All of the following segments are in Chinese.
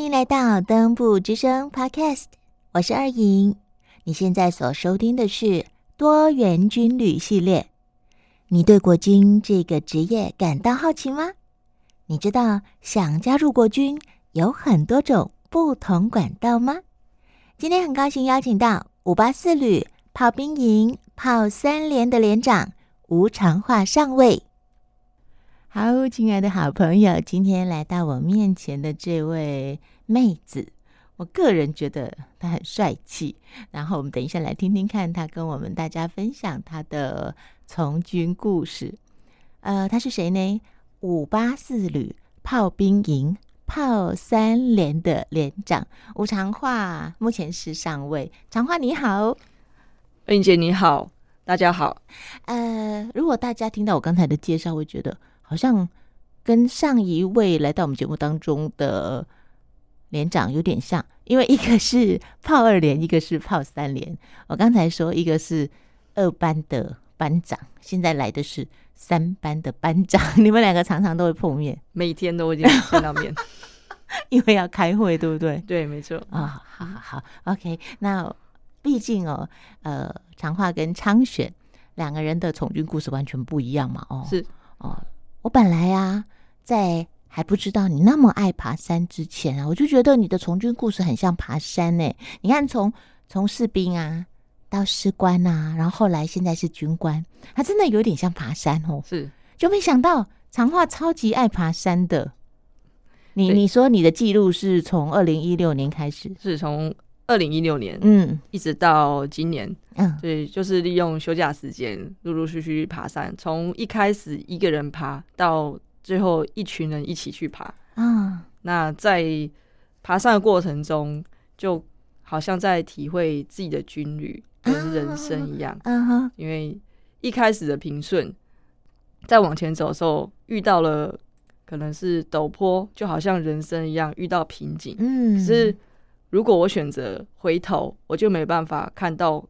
欢迎来到登部之声 Podcast，我是二莹。你现在所收听的是多元军旅系列。你对国军这个职业感到好奇吗？你知道想加入国军有很多种不同管道吗？今天很高兴邀请到五八四旅炮兵营炮三连的连长吴长化上尉。好，亲爱的好朋友，今天来到我面前的这位妹子，我个人觉得她很帅气。然后我们等一下来听听看，她跟我们大家分享她的从军故事。呃，她是谁呢？五八四旅炮兵营炮三连的连长吴长化，目前是上尉。长化你好，恩姐你好，大家好。呃，如果大家听到我刚才的介绍，会觉得。好像跟上一位来到我们节目当中的连长有点像，因为一个是炮二连，一个是炮三连。我刚才说一个是二班的班长，现在来的是三班的班长。你们两个常常都会碰面，每天都会见到面，因为要开会，对不对？对，没错。啊，好好好，OK。那毕竟哦，呃，长话跟昌选两个人的从军故事完全不一样嘛。哦，是哦。我本来啊，在还不知道你那么爱爬山之前啊，我就觉得你的从军故事很像爬山呢。你看，从从士兵啊到士官啊，然后后来现在是军官，他真的有点像爬山哦。是，就没想到长话超级爱爬山的。你你说你的记录是从二零一六年开始，是从。二零一六年，嗯，一直到今年，嗯，对，就是利用休假时间，陆陆续续爬山，从一开始一个人爬，到最后一群人一起去爬，嗯，那在爬山的过程中，就好像在体会自己的军旅跟人生一样，嗯哼，因为一开始的平顺，在往前走的时候遇到了可能是陡坡，就好像人生一样遇到瓶颈，嗯，可是。如果我选择回头，我就没办法看到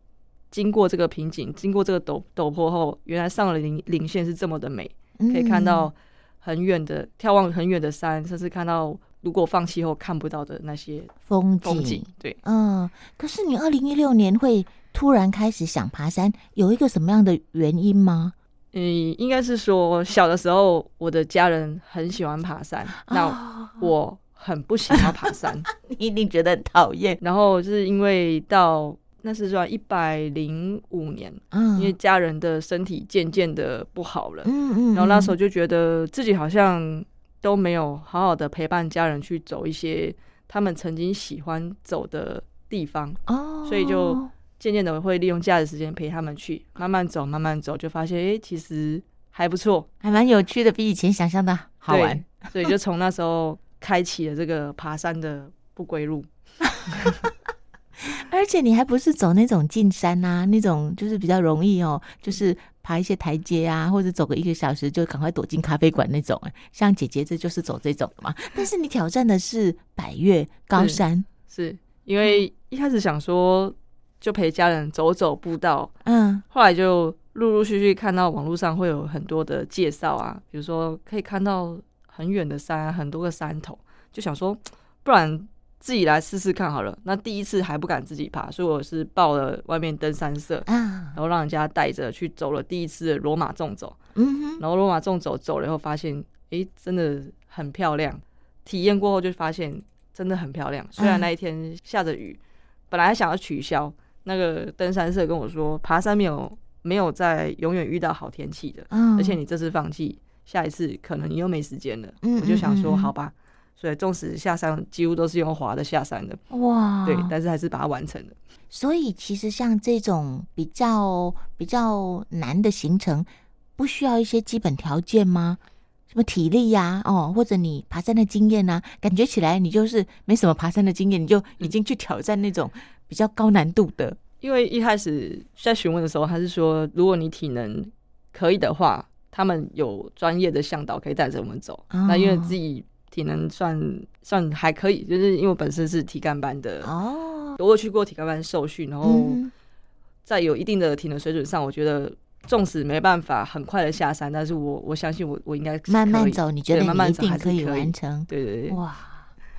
经过这个瓶颈、经过这个陡陡坡后，原来上了零零线是这么的美，可以看到很远的眺望很远的山，甚至看到如果放弃后看不到的那些风景。风景对，嗯。可是你二零一六年会突然开始想爬山，有一个什么样的原因吗？嗯，应该是说小的时候我的家人很喜欢爬山，那我。很不喜欢爬山，你一定觉得很讨厌。然后就是因为到那是算一百零五年，嗯，因为家人的身体渐渐的不好了，嗯嗯，然后那时候就觉得自己好像都没有好好的陪伴家人去走一些他们曾经喜欢走的地方，哦，所以就渐渐的会利用假日时间陪他们去慢慢走，慢慢走，就发现哎，其实还不错，还蛮有趣的，比以前想象的好玩。所以就从那时候。开启了这个爬山的不归路，而且你还不是走那种进山啊，那种就是比较容易哦，就是爬一些台阶啊，或者走个一个小时就赶快躲进咖啡馆那种。像姐姐这就是走这种的嘛。但是你挑战的是百越高山，是因为一开始想说就陪家人走走步道，嗯，后来就陆陆续续看到网络上会有很多的介绍啊，比如说可以看到。很远的山，很多个山头，就想说，不然自己来试试看好了。那第一次还不敢自己爬，所以我是报了外面登山社，然后让人家带着去走了第一次的罗马纵走。嗯哼，然后罗马纵走走了以后，发现哎，真的很漂亮。体验过后就发现真的很漂亮。虽然那一天下着雨，本来想要取消，那个登山社跟我说，爬山没有没有在永远遇到好天气的，而且你这次放弃。下一次可能你又没时间了，我就想说好吧，所以纵使下山几乎都是用滑的下山的，哇，对，但是还是把它完成了。所以其实像这种比较比较难的行程，不需要一些基本条件吗？什么体力呀，哦，或者你爬山的经验呢？感觉起来你就是没什么爬山的经验，你就已经去挑战那种比较高难度的。因为一开始在询问的时候，他是说如果你体能可以的话。他们有专业的向导可以带着我们走，那因为自己体能算算还可以，就是因为本身是体干班的哦，我去过体干班受训，然后在有一定的体能水准上，我觉得纵使没办法很快的下山，但是我我相信我我应该慢慢走，你觉得慢慢一定可以。完成？对对对，哇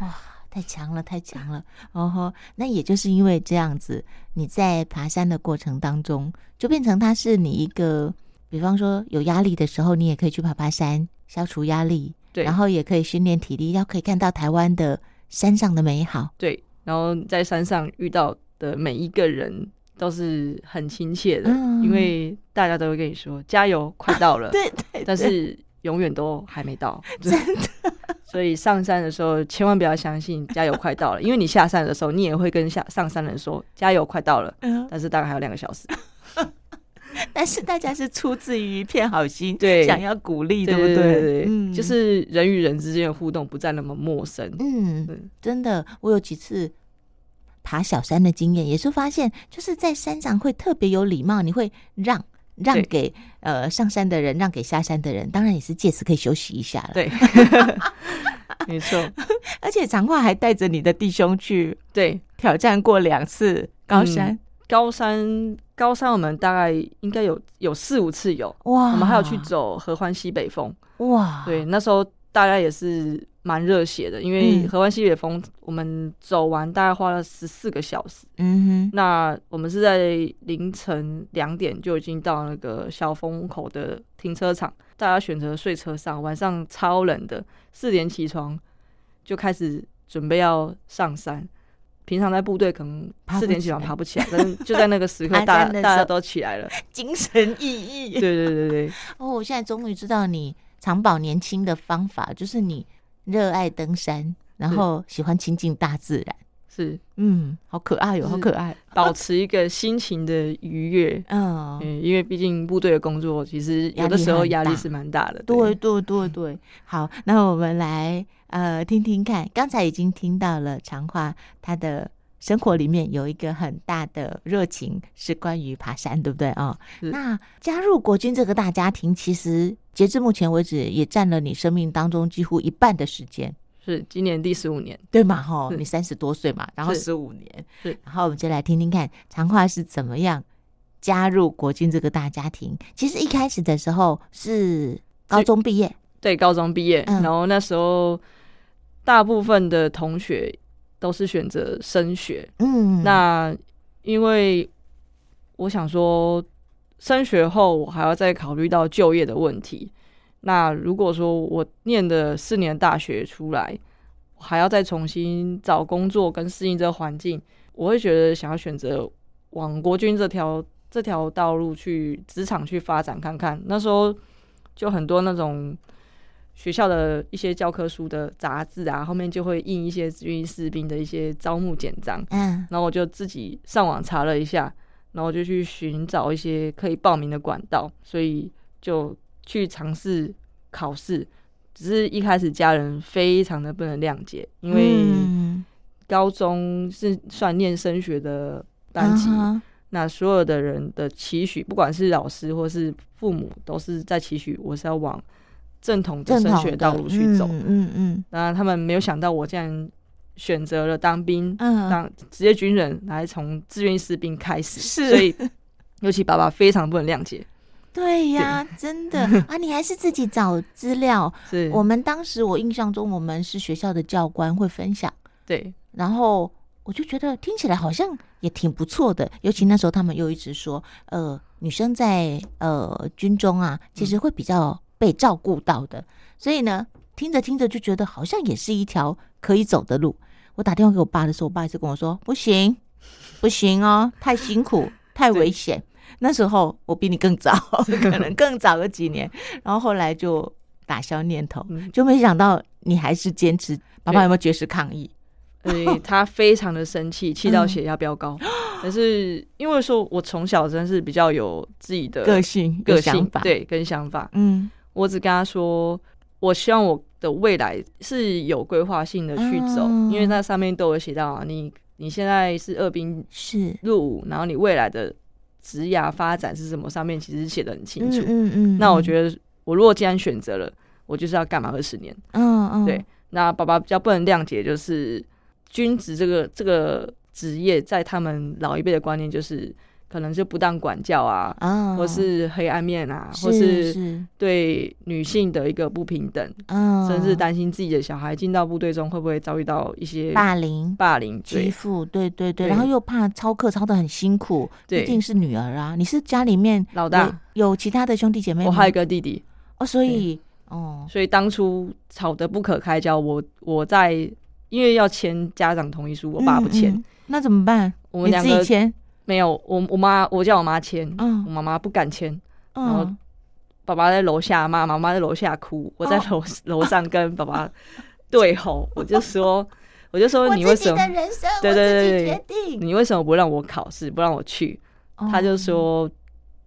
哇，太强了，太强了！哦吼，那也就是因为这样子，你在爬山的过程当中，就变成它是你一个，比方说有压力的时候，你也可以去爬爬山，消除压力。对，然后也可以训练体力，要可以看到台湾的山上的美好。对，然后在山上遇到的每一个人都是很亲切的，因为大家都会跟你说加油，快到了。对对，但是永远都还没到，真的。所以上山的时候千万不要相信加油快到了，因为你下山的时候你也会跟下上山人说加油快到了，但是大概还有两个小时。但是大家是出自于一片好心，对，想要鼓励，对不对？嗯，就是人与人之间的互动不再那么陌生。嗯，真的，我有几次爬小山的经验，也是发现就是在山上会特别有礼貌，你会让让给呃上山的人，让给下山的人，当然也是借此可以休息一下了。对，没错。而且长话还带着你的弟兄去对挑战过两次高山。高山，高山，我们大概应该有有四五次有。哇，我们还有去走合欢西北风哇，对，那时候大家也是蛮热血的，因为合欢西北风我们走完大概花了十四个小时，嗯哼，那我们是在凌晨两点就已经到那个小风口的停车场，大家选择睡车上，晚上超冷的，四点起床就开始准备要上山。平常在部队可能四点起床爬不起来，但是就在那个时刻，大大家都起来了，精神奕奕。对对对对。哦，我现在终于知道你长保年轻的方法，就是你热爱登山，然后喜欢亲近大自然。是，嗯，好可爱哟，好可爱，保持一个心情的愉悦。嗯，因为毕竟部队的工作其实有的时候压力是蛮大的。对对对对。好，那我们来呃听听看，刚才已经听到了长话，他的生活里面有一个很大的热情是关于爬山，对不对啊？那加入国军这个大家庭，其实截至目前为止，也占了你生命当中几乎一半的时间。是今年第十五年，对嘛？哈，你三十多岁嘛，然后十五年，是，然后我们就来听听看长话是怎么样加入国军这个大家庭。其实一开始的时候是高中毕业，对，高中毕业，然后那时候大部分的同学都是选择升学，嗯，那因为我想说升学后我还要再考虑到就业的问题。那如果说我念的四年大学出来，还要再重新找工作跟适应这个环境，我会觉得想要选择往国军这条这条道路去职场去发展看看。那时候就很多那种学校的一些教科书的杂志啊，后面就会印一些军士兵的一些招募简章。嗯，然后我就自己上网查了一下，然后就去寻找一些可以报名的管道，所以就。去尝试考试，只是一开始家人非常的不能谅解，因为高中是算念升学的班级，那所有的人的期许，不管是老师或是父母，都是在期许我是要往正统的升学道路去走。嗯嗯，那他们没有想到我竟然选择了当兵，当职业军人，来从志愿士兵开始，所以尤其爸爸非常不能谅解。对呀，真的 啊！你还是自己找资料。是我们当时我印象中，我们是学校的教官会分享。对，然后我就觉得听起来好像也挺不错的。尤其那时候他们又一直说，呃，女生在呃军中啊，其实会比较被照顾到的。所以呢，听着听着就觉得好像也是一条可以走的路。我打电话给我爸的时候，我爸一直跟我说：“不行，不行哦，太辛苦，太 危险。”那时候我比你更早，可能更早个几年，然后后来就打消念头，就没想到你还是坚持。爸爸有没有绝食抗议？对他非常的生气，气到血压飙高。可是因为说我从小真是比较有自己的个性、个性对跟想法。嗯，我只跟他说，我希望我的未来是有规划性的去走，因为那上面都有写到啊，你你现在是二兵是入伍，然后你未来的。职涯发展是什么？上面其实写的很清楚。嗯嗯。那我觉得，我如果既然选择了，我就是要干嘛二十年。嗯嗯。对。那爸爸比较不能谅解，就是军职这个这个职业，在他们老一辈的观念，就是可能是不当管教啊，啊，或是黑暗面啊，或是对女性的一个不平等，嗯，甚至担心自己的小孩进到部队中会不会遭遇到一些霸凌、霸凌、欺负，对对对，然后又怕操课操的很辛苦，毕竟是女儿啊。你是家里面老大，有其他的兄弟姐妹？我还有一个弟弟。哦，所以哦，所以当初吵得不可开交，我我在因为要签家长同意书，我爸不签，那怎么办？我们两个签。没有，我我妈我叫我妈签，我妈妈不敢签，然后爸爸在楼下骂，妈妈在楼下哭，我在楼楼上跟爸爸对吼，我就说，我就说你为什么？对对对对，你为什么不让我考试，不让我去？他就说，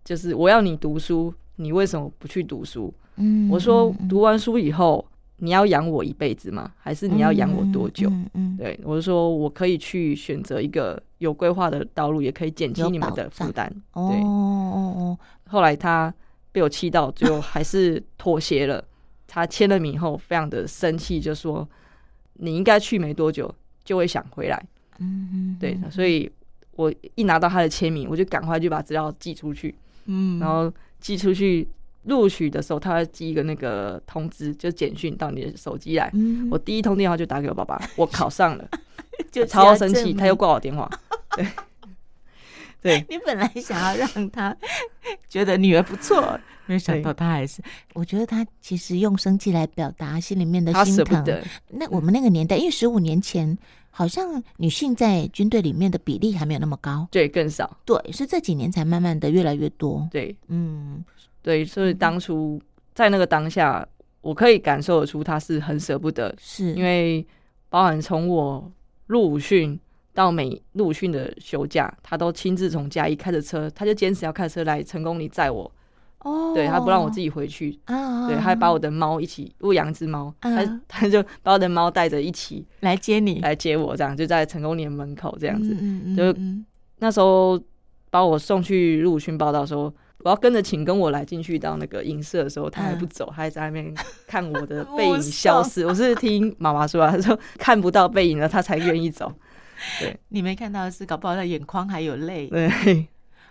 就是我要你读书，你为什么不去读书？嗯，我说读完书以后。你要养我一辈子吗？还是你要养我多久？嗯，对我是说，我可以去选择一个有规划的道路，也可以减轻你们的负担。对，哦哦哦。后来他被我气到，最后还是妥协了。他签了名后，非常的生气，就说：“你应该去没多久就会想回来。”对。所以我一拿到他的签名，我就赶快就把资料寄出去。嗯，然后寄出去。录取的时候，他会寄一个那个通知，就简讯到你的手机来。我第一通电话就打给我爸爸，我考上了，就超生气，他又挂我电话。对，对你本来想要让他觉得女儿不错，没想到他还是，我觉得他其实用生气来表达心里面的心疼。那我们那个年代，因为十五年前好像女性在军队里面的比例还没有那么高，对，更少。对，是这几年才慢慢的越来越多。对，嗯。对，所以当初在那个当下，我可以感受得出他是很舍不得，是因为包含从我入伍训到每入伍训的休假，他都亲自从嘉义开着车，他就坚持要开车来成功里载我。哦，对他不让我自己回去，啊，对，还把我的猫一起喂养只猫，他 他就把我的猫带着一起来接你，来接我，这样就在成功年门口这样子，就那时候把我送去入伍训报道说。我要跟着请跟我来进去到那个影社的时候，他还不走，他还在那边看我的背影消失。我是听妈妈说，他说看不到背影了，他才愿意走。对，你没看到的是，搞不好他眼眶还有泪。对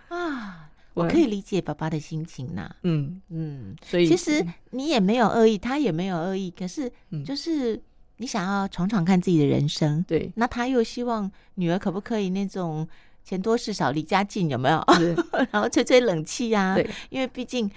啊，我可以理解爸爸的心情呐。嗯嗯，所以其实你也没有恶意，他也没有恶意，可是就是你想要闯闯看自己的人生。对，那他又希望女儿可不可以那种。钱多事少离家近，有没有？然后吹吹冷气呀。对，因为毕竟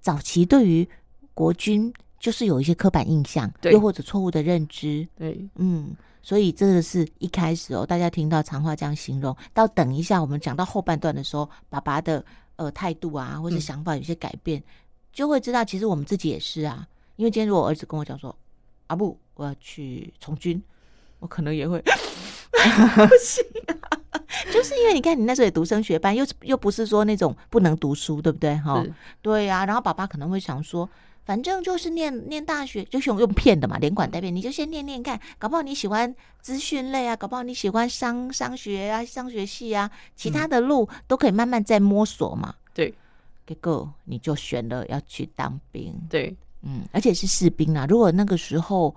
早期对于国军就是有一些刻板印象，又或者错误的认知。对，嗯，所以这个是一开始哦，大家听到长话这样形容，到等一下我们讲到后半段的时候，爸爸的呃态度啊，或者想法有些改变，就会知道其实我们自己也是啊。因为今天如果儿子跟我讲说：“阿布，我要去从军”，我可能也会 不行。啊 就是因为你看，你那时候也读升学班，又又不是说那种不能读书，对不对？哈，对呀。然后爸爸可能会想说，反正就是念念大学，就是用骗的嘛，连管带骗，你就先念念看，搞不好你喜欢资讯类啊，搞不好你喜欢商商学啊，商学系啊，其他的路都可以慢慢再摸索嘛。对，结果你就选了要去当兵。对，嗯，而且是士兵啊。如果那个时候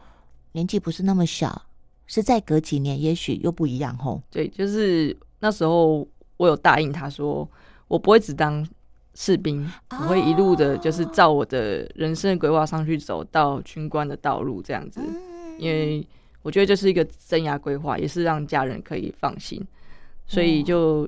年纪不是那么小，是再隔几年，也许又不一样吼。对，就是。那时候我有答应他说，我不会只当士兵，我会一路的，就是照我的人生规划上去走到军官的道路这样子。因为我觉得这是一个生涯规划，也是让家人可以放心。所以就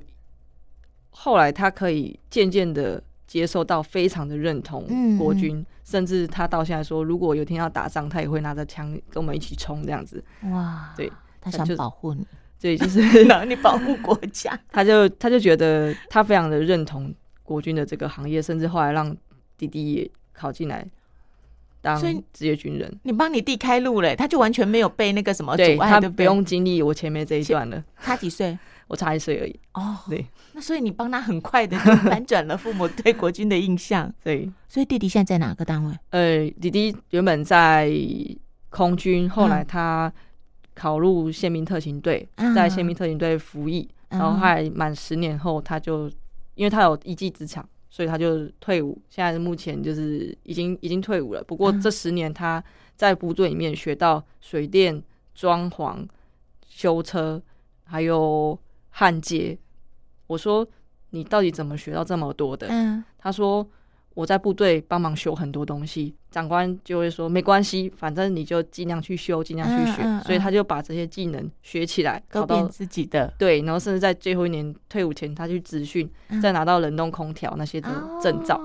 后来他可以渐渐的接受到，非常的认同国军，甚至他到现在说，如果有天要打仗，他也会拿着枪跟我们一起冲这样子。哇，对他想保护你。对，就是 让你保护国家。他就他就觉得他非常的认同国军的这个行业，甚至后来让弟弟也考进来当职业军人。你帮你弟开路嘞，他就完全没有被那个什么阻碍，他不用经历我前面这一段了。差几岁？我差一岁而已。哦，对。那所以你帮他很快的就反转了父母对国军的印象。对。所以弟弟现在在哪个单位？呃，弟弟原本在空军，后来他。考入宪兵特勤队，在宪兵特勤队服役，然后还满十年后，他就因为他有一技之长，所以他就退伍。现在目前就是已经已经退伍了。不过这十年他在部队里面学到水电、装潢、修车，还有焊接。我说你到底怎么学到这么多的？嗯，他说我在部队帮忙修很多东西，长官就会说没关系，反正你就尽量去修，尽量去学，所以他就把这些技能学起来，考到自己的。对，然后甚至在最后一年退伍前，他去咨训，再拿到冷冻空调那些的证照，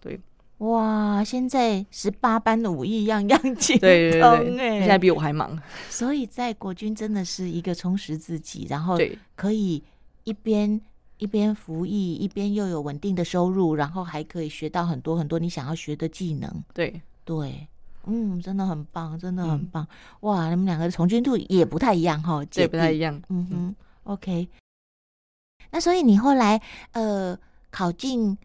对。哇！现在十八般武艺样 样精通，哎，现在比我还忙。所以在国军真的是一个充实自己，然后可以一边一边服役，一边又有稳定的收入，然后还可以学到很多很多你想要学的技能。对对，嗯，真的很棒，真的很棒。哇，你们两个从军度也不太一样哈，对，不太一样。嗯哼，OK。那所以你后来呃考进。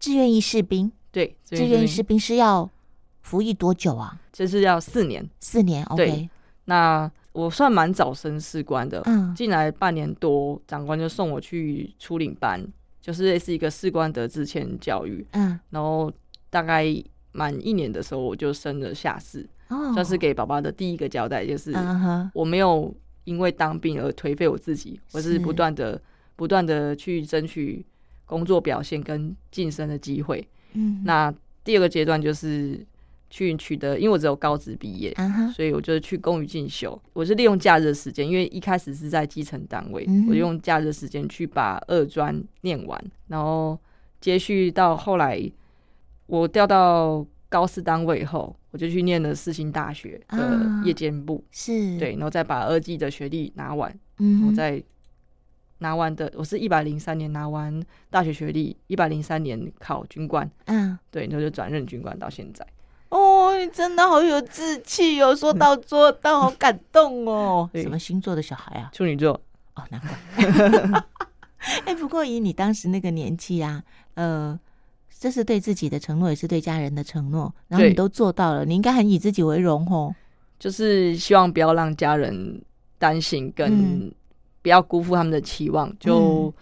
志愿役士兵，对，志愿役士兵。是要服役多久啊？这是要四年，四年。OK，那我算蛮早升士官的，嗯，进来半年多，长官就送我去初领班，就是类似一个士官的自前教育，嗯，然后大概满一年的时候，我就升了下士，哦，算是给爸爸的第一个交代，就是我没有因为当兵而颓废我自己，我是不断的、不断的去争取。工作表现跟晋升的机会，嗯，那第二个阶段就是去取得，因为我只有高职毕业，所以我就去公寓进修。我是利用假日时间，因为一开始是在基层单位，我用假日时间去把二专念完，然后接续到后来我调到高四单位以后，我就去念了四星大学的夜间部，是。对，然后再把二技的学历拿完，嗯，我再。拿完的，我是一百零三年拿完大学学历，一百零三年考军官，嗯，对，然后就转任军官到现在。哦，你真的好有志气哦，说到做到，好感动哦。什么星座的小孩啊？处女座。哦，难怪。哎，不过以你当时那个年纪啊，呃，这是对自己的承诺，也是对家人的承诺，然后你都做到了，你应该很以自己为荣哦。就是希望不要让家人担心跟。不要辜负他们的期望。就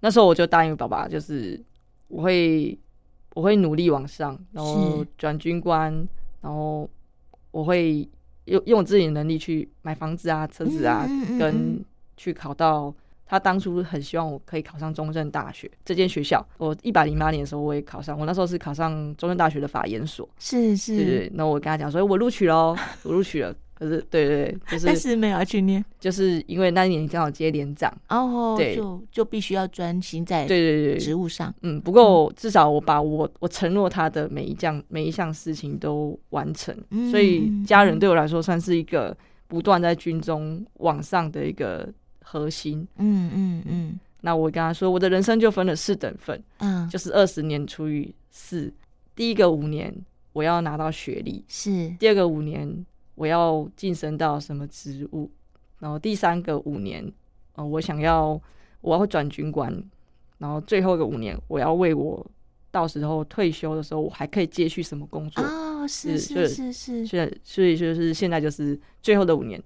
那时候，我就答应爸爸，就是我会我会努力往上，然后转军官，然后我会用用我自己的能力去买房子啊、车子啊，跟去考到他当初很希望我可以考上中正大学这间学校。我一百零八年的时候，我也考上。我那时候是考上中正大学的法研所，是是。对，那我跟他讲说，我录取喽，我录取了。可是，对对，就是，但是没有去念，就是因为那一年刚好接连长，哦，对，就就必须要专心在对对对职务上，嗯，不过至少我把我我承诺他的每一项每一项事情都完成，所以家人对我来说算是一个不断在军中往上的一个核心，嗯嗯嗯。那我跟他说，我的人生就分了四等份，嗯，就是二十年除以四，第一个五年我要拿到学历，是。第二个五年。我要晋升到什么职务？然后第三个五年，呃，我想要我要转军官，然后最后一个五年，我要为我到时候退休的时候，我还可以接续什么工作？哦，是是是是，所以所以就是现在就是最后的五年，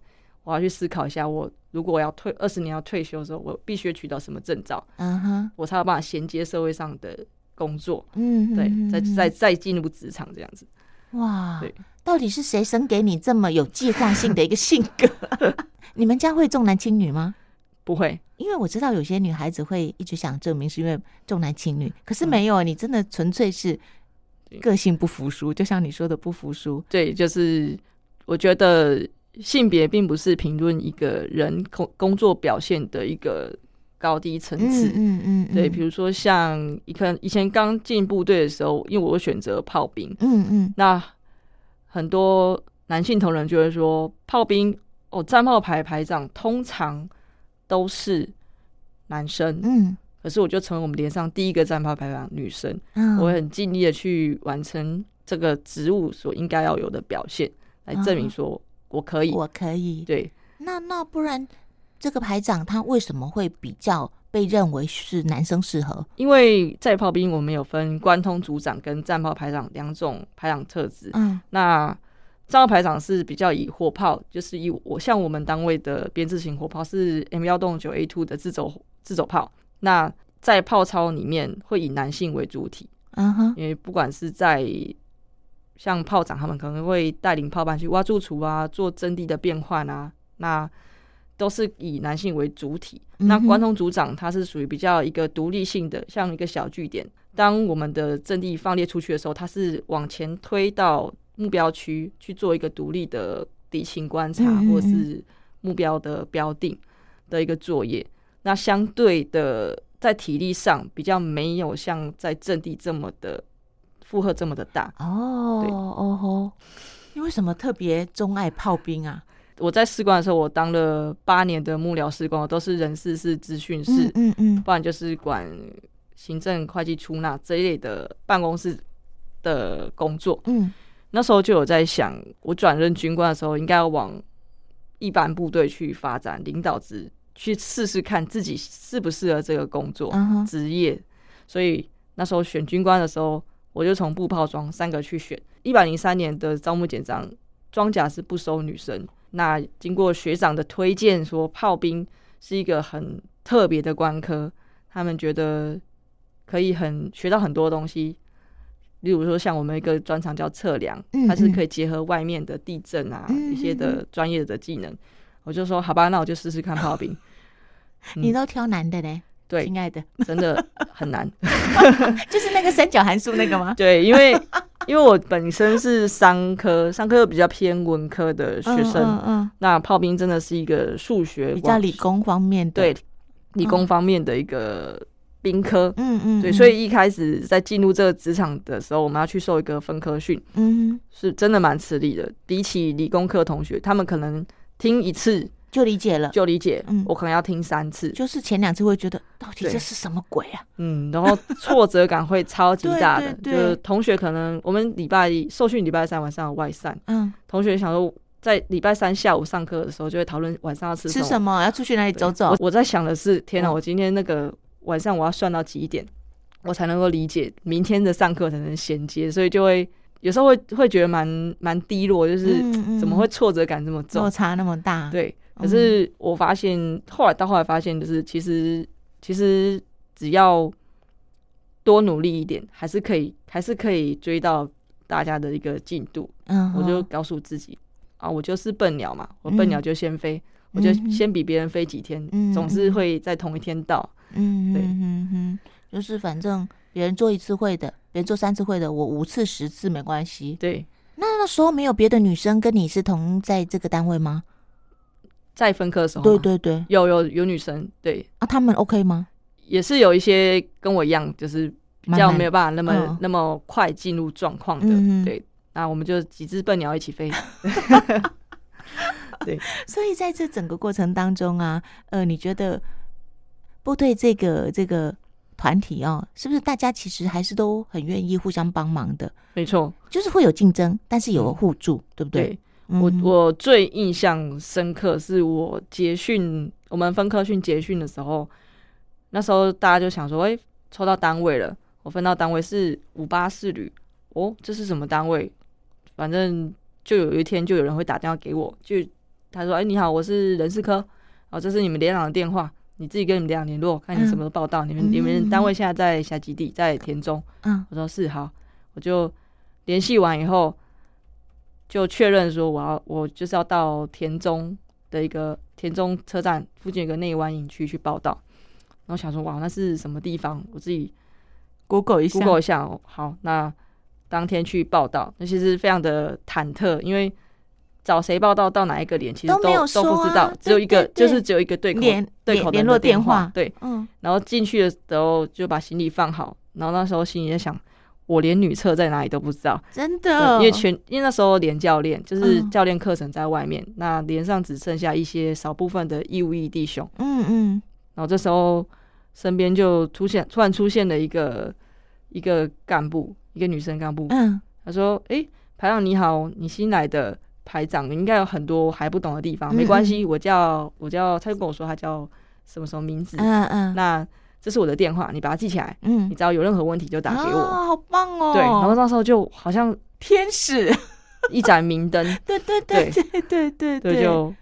我要去思考一下，我如果我要退二十年要退休的时候，我必须取得什么证照？嗯哼，我才有办法衔接社会上的工作。嗯，对，再再再进入职场这样子。哇，对。到底是谁生给你这么有计划性的一个性格？你们家会重男轻女吗？不会，因为我知道有些女孩子会一直想证明是因为重男轻女，可是没有，你真的纯粹是个性不服输，就像你说的不服输。对，就是我觉得性别并不是评论一个人工工作表现的一个高低层次。嗯嗯，对，比如说像一个以前刚进部队的时候，因为我选择炮兵。嗯嗯，那。很多男性同仁就会说，炮兵哦，战炮排排长通常都是男生。嗯，可是我就成为我们连上第一个战炮排长女生。嗯，我很尽力的去完成这个职务所应该要有的表现，来证明说我可以，我可以。对，那那不然这个排长他为什么会比较？被认为是男生适合，因为在炮兵我们有分关通组长跟战炮排长两种排长特质。嗯，那战炮排长是比较以火炮，就是以我像我们单位的编制型火炮是 M 幺洞九 A two 的自走自走炮。那在炮操里面会以男性为主体。嗯哼，因为不管是在像炮长，他们可能会带领炮班去挖住处啊，做阵地的变换啊。那都是以男性为主体。那关通组长他是属于比较一个独立性的，像一个小据点。当我们的阵地放列出去的时候，他是往前推到目标区去做一个独立的敌情观察，或者是目标的标定的一个作业。那相对的，在体力上比较没有像在阵地这么的负荷这么的大。哦，哦吼，你为什么特别钟爱炮兵啊？我在士官的时候，我当了八年的幕僚士官，都是人事室、资讯室，嗯嗯，不然就是管行政、会计、出纳这一类的办公室的工作。嗯，那时候就有在想，我转任军官的时候，应该要往一般部队去发展，领导职去试试看自己适不适合这个工作职业。所以那时候选军官的时候，我就从步炮装三个去选。一百零三年的招募简章，装甲是不收女生。那经过学长的推荐，说炮兵是一个很特别的官科，他们觉得可以很学到很多东西。例如说，像我们一个专长叫测量，它是可以结合外面的地震啊一些的专业的技能。我就说好吧，那我就试试看炮兵。你都挑男的嘞？对，亲爱的，真的很难，就是那个三角函数那个吗？对，因为因为我本身是商科，商科又比较偏文科的学生，嗯嗯，那炮兵真的是一个数学比较理工方面的，对，理工方面的一个兵科，嗯嗯，对，所以一开始在进入这个职场的时候，我们要去受一个分科训，嗯，是真的蛮吃力的，比起理工科同学，他们可能听一次。就理解了，就理解。嗯，我可能要听三次，就是前两次会觉得到底这是什么鬼啊？嗯，然后挫折感会超级大的。就是同学可能我们礼拜一受训，礼拜三晚上有外散。嗯，同学想说在礼拜三下午上课的时候就会讨论晚上要吃吃什么，要出去哪里走走。我我在想的是，天哪，我今天那个晚上我要算到几点，我才能够理解明天的上课才能衔接，所以就会有时候会会觉得蛮蛮低落，就是怎么会挫折感这么重，落差那么大？对。可是我发现，后来到后来发现，就是其实其实只要多努力一点，还是可以，还是可以追到大家的一个进度。嗯，我就告诉自己啊，我就是笨鸟嘛，我笨鸟就先飞，我就先比别人飞几天，总是会在同一天到。嗯，对，嗯哼，就是反正别人做一次会的，别人做三次会的，我五次十次没关系。对，那那时候没有别的女生跟你是同在这个单位吗？在分科的时候，对对对，有有有女生，对啊，他们 OK 吗？也是有一些跟我一样，就是比较没有办法那么那么快进入状况的，对。那我们就几只笨鸟一起飞，对。所以在这整个过程当中啊，呃，你觉得部队这个这个团体哦，是不是大家其实还是都很愿意互相帮忙的？没错，就是会有竞争，但是有互助，对不对？我我最印象深刻是我结训，我们分科训结训的时候，那时候大家就想说，哎，抽到单位了，我分到单位是五八四旅，哦，这是什么单位？反正就有一天就有人会打电话给我，就他说，哎，你好，我是人事科，哦，这是你们连长的电话，你自己跟你们连长联络，看你什么时候报道，你们你们单位现在在下基地，在田中，嗯，我说是好，我就联系完以后。就确认说我要我就是要到田中的一个田中车站附近有个内湾营区去报道，然后想说哇那是什么地方？我自己 Google 一下，Google 一下哦。好，那当天去报道，那其实非常的忐忑，因为找谁报道到哪一个点其实都都不知道，只有一个就是只有一个对口对口联络电话，对，嗯。然后进去的时候就把行李放好，然后那时候心里在想。我连女厕在哪里都不知道，真的，因为全因为那时候连教练就是教练课程在外面，那连上只剩下一些少部分的义务役弟兄，嗯嗯，然后这时候身边就出现突然出现了一个一个干部，一个女生干部，嗯，他说：“哎，排长你好，你新来的排长应该有很多还不懂的地方，没关系，我叫我叫他就跟我说他叫什么什么名字，嗯嗯，那。”这是我的电话，你把它记起来。嗯，你只要有任何问题就打给我。好棒哦！对，然后那时候就好像天使 一盏明灯。对对对对对对对，就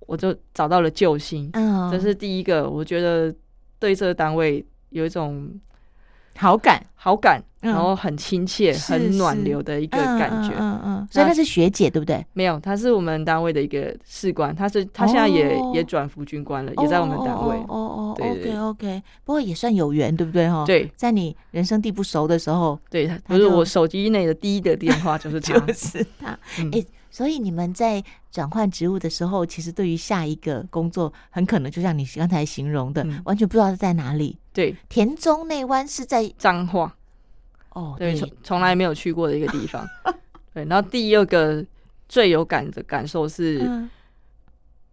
我就找到了救星。嗯，这是第一个，我觉得对这个单位有一种好感，好感，然后很亲切、很暖流的一个感觉。嗯嗯，所以她是学姐，对不对？没有，她是我们单位的一个士官，她是她现在也也转服军官了，也在我们单位。哦哦，OK OK，不过也算有缘，对不对？哈，对，在你人生地不熟的时候，对，不是我手机内的第一个电话就是他，就是他。哎。所以你们在转换职务的时候，其实对于下一个工作，很可能就像你刚才形容的，完全不知道是在哪里。对，田中内湾是在彰化。哦，对，从从来没有去过的一个地方。对，然后第二个最有感的感受是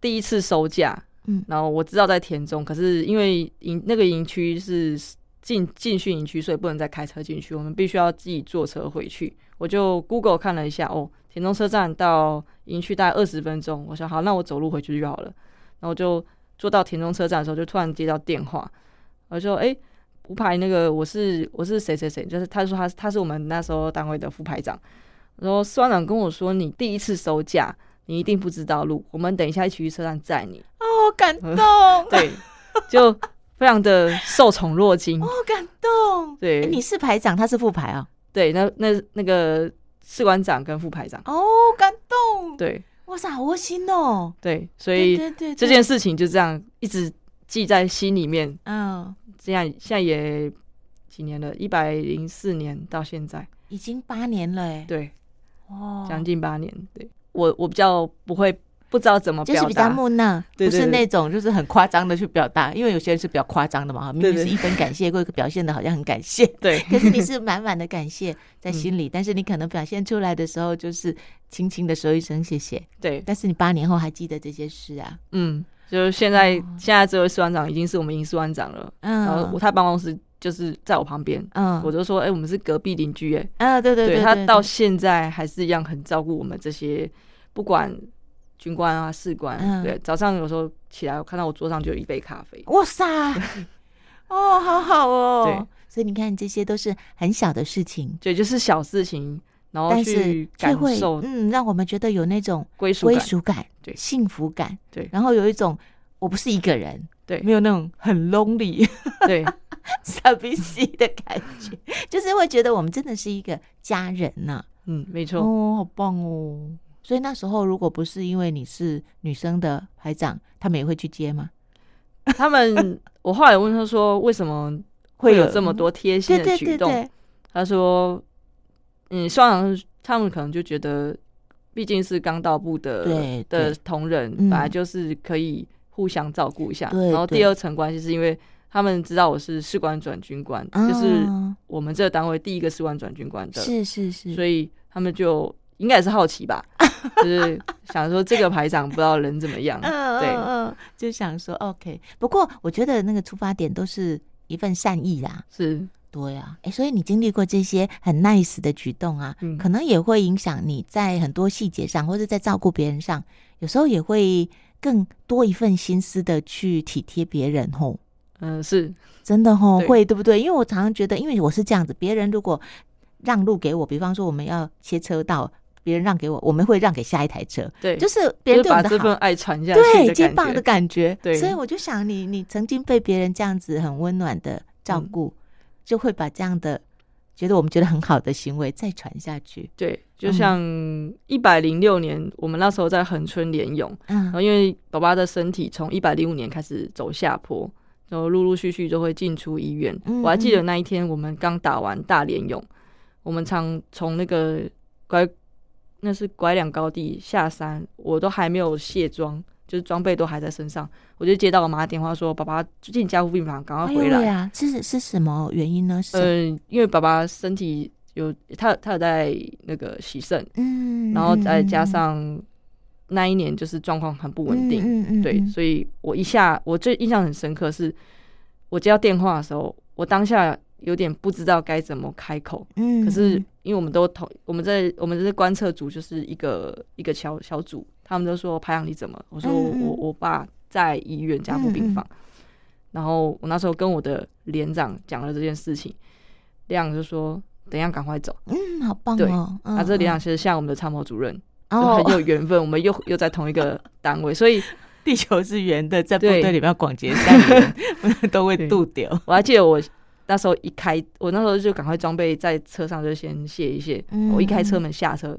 第一次收假。嗯，然后我知道在田中，可是因为营那个营区是进进训营区，所以不能再开车进去，我们必须要自己坐车回去。我就 Google 看了一下，哦。田中车站到营区大概二十分钟，我想好，那我走路回去就好了。然后就坐到田中车站的时候，就突然接到电话，我说：“哎，吴排那个我是我是谁谁谁，就是他说他他是我们那时候单位的副排长。然后司长跟我说，你第一次收假，你一定不知道路，我们等一下一起去车站载你。哦，感动，对，就非常的受宠若惊。哦，感动，对，你是排长，他是副排啊？对，那那那个。士官长跟副排长。哦，感动，对，哇塞，好窝心哦，对，所以这件事情就这样一直记在心里面，嗯，这样现在也几年了，一百零四年到现在，已经八年了，哎，对，哦，将近八年，对。我我比较不会。不知道怎么表达，就是比较木讷，不是那种就是很夸张的去表达，因为有些人是比较夸张的嘛，明明是一分感谢，会表现的好像很感谢，对，可是你是满满的感谢在心里，但是你可能表现出来的时候就是轻轻的说一声谢谢，对，但是你八年后还记得这些事啊，嗯，就是现在现在这位司官长已经是我们营司官长了，嗯，然后他办公室就是在我旁边，嗯，我就说，哎，我们是隔壁邻居，哎，啊，对对对，他到现在还是一样很照顾我们这些，不管。军官啊，士官，对，早上有时候起来，我看到我桌上就有一杯咖啡。哇塞，哦，好好哦。对，所以你看，这些都是很小的事情，对，就是小事情，然后去感受，嗯，让我们觉得有那种归属归属感，对，幸福感，对，然后有一种我不是一个人，对，没有那种很 lonely，对，傻逼西的感觉，就是会觉得我们真的是一个家人呐。嗯，没错。哦，好棒哦。所以那时候，如果不是因为你是女生的排长，他们也会去接吗？他们，我后来问他说，为什么会有这么多贴心的举动？他说，嗯，算他们可能就觉得，毕竟是刚到部的的同仁，本来就是可以互相照顾一下。然后第二层关系是因为他们知道我是士官转军官，就是我们这个单位第一个士官转军官的，是是是，所以他们就。应该也是好奇吧，就是想说这个排长不知道人怎么样，对，嗯，就想说 OK。不过我觉得那个出发点都是一份善意啦，是，对啊，哎，所以你经历过这些很 nice 的举动啊，可能也会影响你在很多细节上，或者在照顾别人上，有时候也会更多一份心思的去体贴别人吼。嗯，是真的吼，会对不对？因为我常常觉得，因为我是这样子，别人如果让路给我，比方说我们要切车道。别人让给我，我们会让给下一台车。对，就是别人对我们的这份爱传下去，对，肩膀的感觉。对，所以我就想，你你曾经被别人这样子很温暖的照顾，就会把这样的觉得我们觉得很好的行为再传下去。对，就像一百零六年，我们那时候在恒春联勇，然后因为爸爸的身体从一百零五年开始走下坡，然后陆陆续续就会进出医院。我还记得那一天，我们刚打完大连勇，我们常从那个乖。那是拐两高地下山，我都还没有卸妆，就是装备都还在身上，我就接到我妈电话说：“爸爸最近家护病房，赶快回来。”呀，是是什么原因呢？嗯，因为爸爸身体有他他有在那个洗肾，嗯，然后再加上那一年就是状况很不稳定，嗯嗯，对，所以我一下我最印象很深刻是，我接到电话的时候，我当下。有点不知道该怎么开口，嗯，可是因为我们都同我们在我们这观测组就是一个一个小小组，他们都说排长你怎么？我说我我爸在医院加护病房，然后我那时候跟我的连长讲了这件事情，连长就说等一下赶快走，嗯，好棒哦，啊，这连长其实像我们的参谋主任，就很有 缘分，我们又又在同一个单位，所以地球是圆的，在部队里面广结善缘 都会渡掉。我还记得我。那时候一开，我那时候就赶快装备在车上就先卸一卸。我一开车门下车，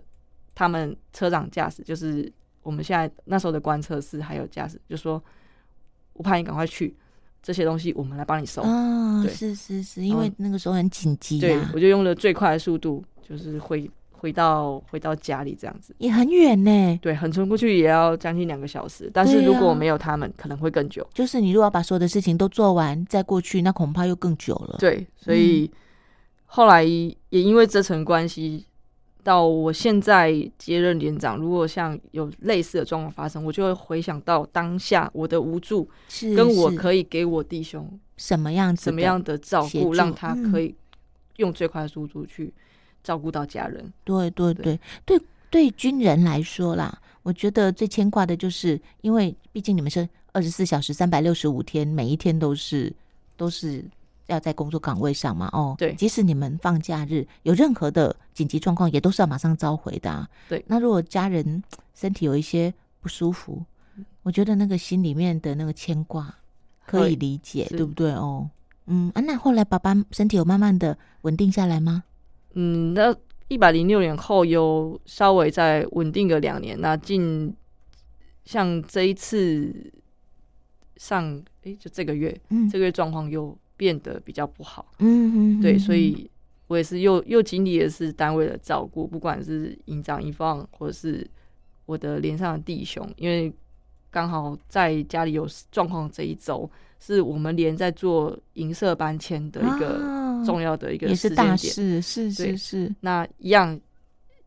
他们车长驾驶就是我们现在那时候的观测室还有驾驶，就说我怕你赶快去，这些东西我们来帮你收。哦，是是是，因为那个时候很紧急。对，我就用了最快的速度，就是会。回到回到家里这样子也很远呢，对，横村过去也要将近两个小时。但是如果没有他们，可能会更久。就是你如果要把所有的事情都做完再过去，那恐怕又更久了。对，所以后来也因为这层关系，到我现在接任连长，如果像有类似的状况发生，我就会回想到当下我的无助，是跟我可以给我弟兄什么样子、什么样的照顾，让他可以用最快的速度去。照顾到家人，对对对对对，军人来说啦，我觉得最牵挂的就是，因为毕竟你们是二十四小时、三百六十五天，每一天都是都是要在工作岗位上嘛。哦，对，即使你们放假日有任何的紧急状况，也都是要马上召回的。对，那如果家人身体有一些不舒服，我觉得那个心里面的那个牵挂可以理解，对不对？哦，嗯啊，那后来爸爸身体有慢慢的稳定下来吗？嗯，那一百零六年后又稍微再稳定个两年。那近像这一次上，哎，就这个月，嗯，这个月状况又变得比较不好。嗯嗯，对，所以我也是又又经历的是单位的照顾，不管是营长、一方，或者是我的连上的弟兄，因为刚好在家里有状况这一周。是我们连在做银色搬迁的一个重要的一个也是大事，是是是。那一样，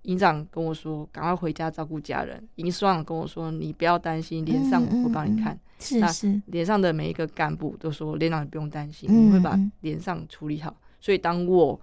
营长跟我说，赶快回家照顾家人。营长跟我说，你不要担心，连上我会帮你看。是是，连上的每一个干部都说，连长你不用担心，我会把连上处理好。所以当我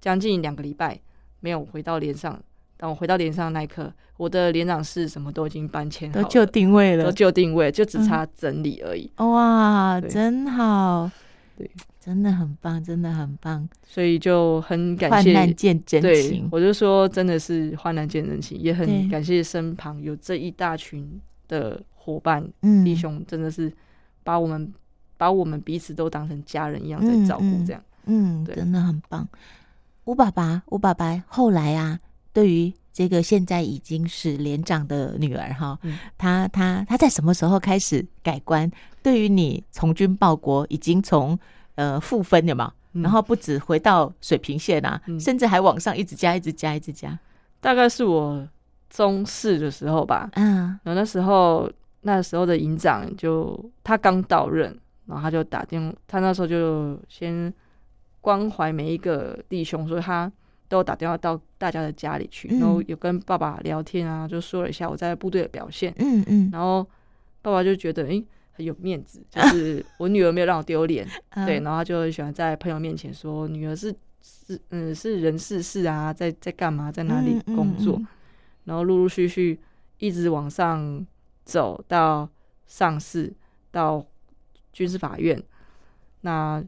将近两个礼拜没有回到连上。当我回到连上那一刻，我的连长室什么都已经搬迁好，都就定位了，都就定位，就只差整理而已。哇，真好，对，真的很棒，真的很棒。所以就很感谢，患难见真情。我就说，真的是患难见真情，也很感谢身旁有这一大群的伙伴弟兄，真的是把我们把我们彼此都当成家人一样在照顾，这样，嗯，真的很棒。吴爸爸，吴爸爸后来啊。对于这个现在已经是连长的女儿哈，她她她在什么时候开始改观？对于你从军报国，已经从呃负分的嘛，然后不止回到水平线啊，甚至还往上一直加，一直加，一直加。大概是我中四的时候吧，嗯，然后那时候那时候的营长就他刚到任，然后他就打电话，他那时候就先关怀每一个弟兄，所以他。都打电话到大家的家里去，然后有跟爸爸聊天啊，就说了一下我在部队的表现。嗯嗯，然后爸爸就觉得哎很有面子，就是 我女儿没有让我丢脸。对，然后他就很喜欢在朋友面前说女儿是是嗯是人事事啊，在在干嘛，在哪里工作。然后陆陆续续一直往上走到上市到军事法院，那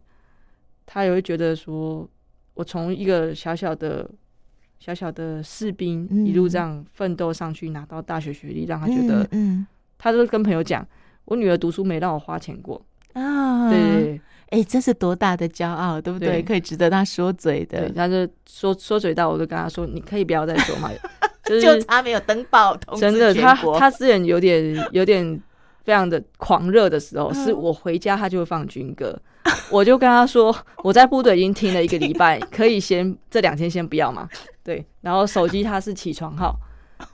他也会觉得说。我从一个小小的、小小的士兵一路这样奋斗上去，拿到大学学历，让他觉得，嗯，他就跟朋友讲，我女儿读书没让我花钱过啊，对，哎，这是多大的骄傲，对不对？可以值得她说嘴的。他就说说嘴到，我就跟他说，你可以不要再说嘛，就差没有登报通真的，他他之前有点有点非常的狂热的时候，是我回家他就会放军歌。我就跟他说，我在部队已经听了一个礼拜，可以先这两天先不要嘛。对，然后手机它是起床号，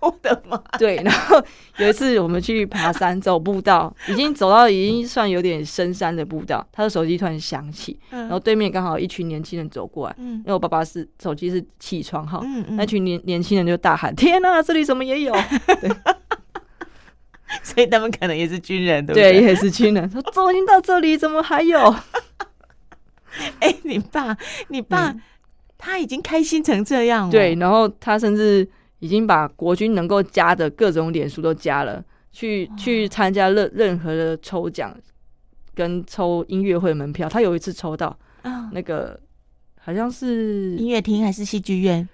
我的妈！对，然后有一次我们去爬山走步道，已经走到已经算有点深山的步道，他的手机突然响起，然后对面刚好一群年轻人走过来，因为我爸爸是手机是起床号，那群年年轻人就大喊：“天哪，这里怎么也有？” 所以他们可能也是军人，对不对？也是军人。说走进到这里，怎么还有？哎，你爸，你爸他已经开心成这样了，对。然后他甚至已经把国军能够加的各种脸书都加了，去去参加任任何的抽奖跟抽音乐会门票。他有一次抽到啊，那个好像是音乐厅还是戏剧院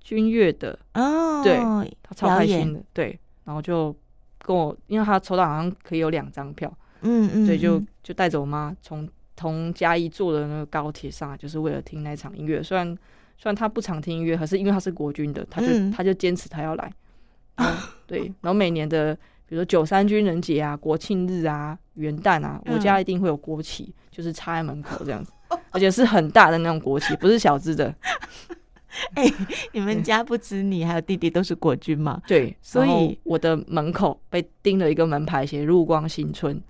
军乐的哦，对，他超开心的，对，然后就。跟我，因为他抽到好像可以有两张票，嗯嗯，所以就就带着我妈从从嘉义坐的那个高铁上来，就是为了听那场音乐。虽然虽然他不常听音乐，可是因为他是国军的，他就他就坚持他要来。对，然后每年的比如说九三军人节啊、国庆日啊、元旦啊，我家一定会有国旗，就是插在门口这样子，而且是很大的那种国旗，不是小只的。哎，你们家不止你，还有弟弟都是国军吗？对，所以我的门口被钉了一个门牌，写“入光新村”。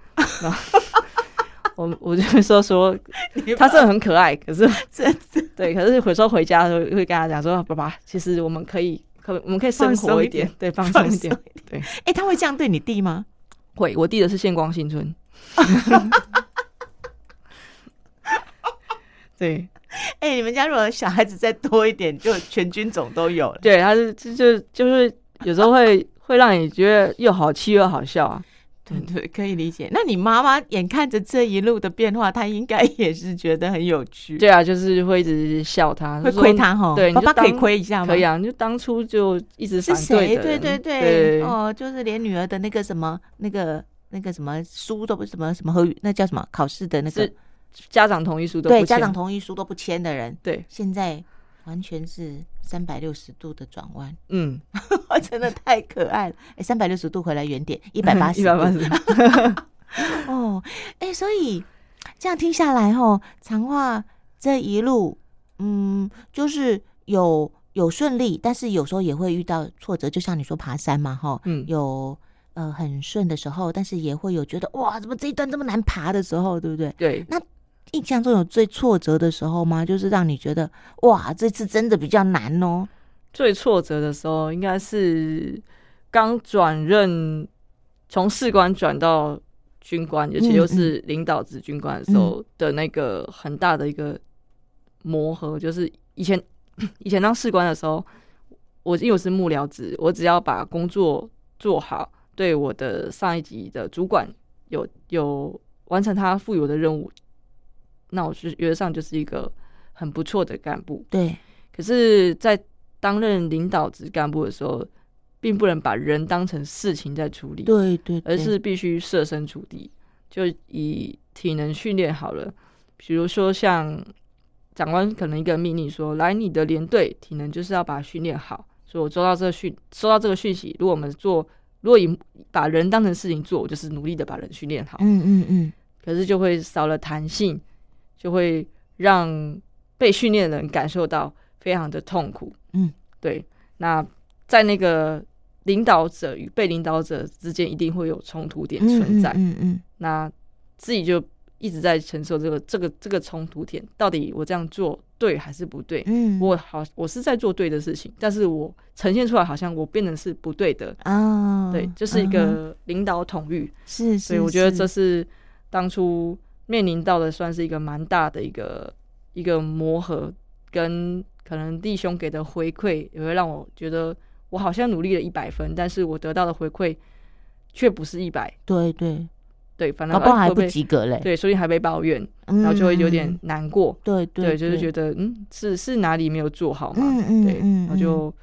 我我就说说，他真的很可爱，可是 真的对，可是有时候回家的时候会跟他讲说：“爸爸，其实我们可以可我们可以生活一点，对，放松一点。”对，哎，他会这样对你弟吗？会，我弟的是县光新村。对，哎，你们家如果小孩子再多一点，就全军种都有了。对，他是就就就是有时候会会让你觉得又好气又好笑啊。对 对，可以理解。那你妈妈眼看着这一路的变化，她应该 也是觉得很有趣。对啊，就是会一直笑他，会亏他哈。对，爸爸可以亏一下吗？可以啊，就当初就一直是谁？对对对，哦，就是连女儿的那个什么那个那个什么书都不什么什么和那叫什么考试的那个家长同意书都对家长同意书都不签的人，对，现在。完全是三百六十度的转弯，嗯，真的太可爱了。哎，三百六十度回来原点 一百八十，一百八十。哦，哎，所以这样听下来，吼，长话这一路，嗯，就是有有顺利，但是有时候也会遇到挫折，就像你说爬山嘛，哈，嗯，有呃很顺的时候，但是也会有觉得哇，怎么这一段这么难爬的时候，对不对？对，那。印象中有最挫折的时候吗？就是让你觉得哇，这次真的比较难哦。最挫折的时候应该是刚转任从士官转到军官，尤其又是领导职军官的时候的那个很大的一个磨合。就是以前 以前当士官的时候，我因为我是幕僚职，我只要把工作做好，对我的上一级的主管有有完成他赋予我的任务。那我是觉得上就是一个很不错的干部，对。可是，在担任领导职干部的时候，并不能把人当成事情在处理，对对，而是必须设身处地。就以体能训练好了，比如说像长官可能一个命令说：“来，你的连队体能就是要把它训练好。”所以我收到这个讯，收到这个讯息，如果我们做，如果以把人当成事情做，我就是努力的把人训练好。嗯嗯嗯。可是就会少了弹性。就会让被训练的人感受到非常的痛苦。嗯，对。那在那个领导者与被领导者之间，一定会有冲突点存在。嗯嗯。那自己就一直在承受这个这个这个冲突点，到底我这样做对还是不对？嗯，我好，我是在做对的事情，但是我呈现出来好像我变成是不对的。啊，对，就是一个领导统御。是，所以我觉得这是当初。面临到的算是一个蛮大的一个一个磨合，跟可能弟兄给的回馈也会让我觉得我好像努力了一百分，但是我得到的回馈却不是一百。对对对，反正搞不好还不及格嘞。对，所以还被抱怨，然后就会有点难过。对对，就是觉得嗯，是是哪里没有做好嘛？嗯嗯，对，然后就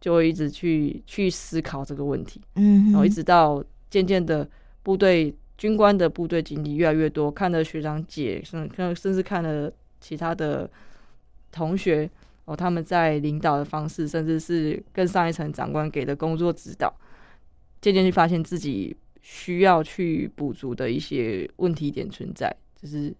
就会一直去去思考这个问题。嗯，然后一直到渐渐的部队。军官的部队经历越来越多，看了学长姐，甚甚甚至看了其他的同学哦，他们在领导的方式，甚至是更上一层长官给的工作指导，渐渐去发现自己需要去补足的一些问题点存在，就是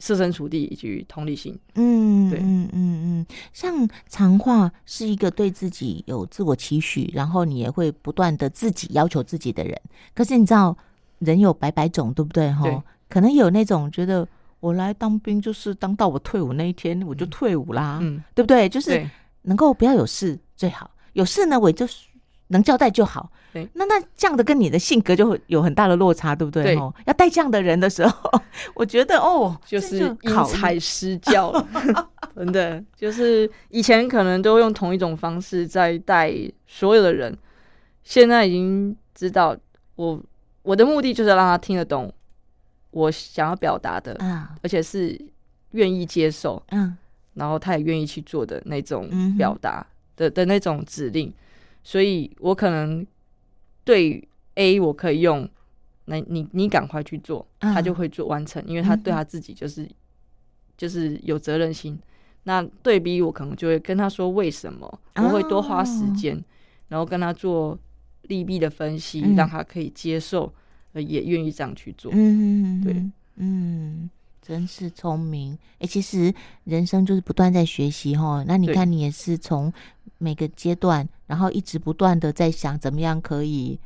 设身处地以及同理心。嗯，对，嗯嗯嗯，像长话是一个对自己有自我期许，然后你也会不断的自己要求自己的人，可是你知道。人有百百种，对不对？哈，可能有那种觉得我来当兵就是当到我退伍那一天我就退伍啦，嗯，对不对？就是能够不要有事最好，有事呢我就能交代就好。对，那那这样的跟你的性格就会有很大的落差，对不对？哦，要带这样的人的时候，我觉得哦，就是因材施教，真的就是以前可能都用同一种方式在带所有的人，现在已经知道我。我的目的就是让他听得懂我想要表达的，而且是愿意接受，嗯，然后他也愿意去做的那种表达的的那种指令。所以我可能对 A 我可以用那你你赶快去做，他就会做完成，因为他对他自己就是就是有责任心。那对比我可能就会跟他说为什么，我会多花时间，然后跟他做利弊的分析，让他可以接受，也愿意这样去做。嗯，对，嗯，真是聪明。哎，其实人生就是不断在学习哈。那你看，你也是从每个阶段，然后一直不断的在想怎么样可以。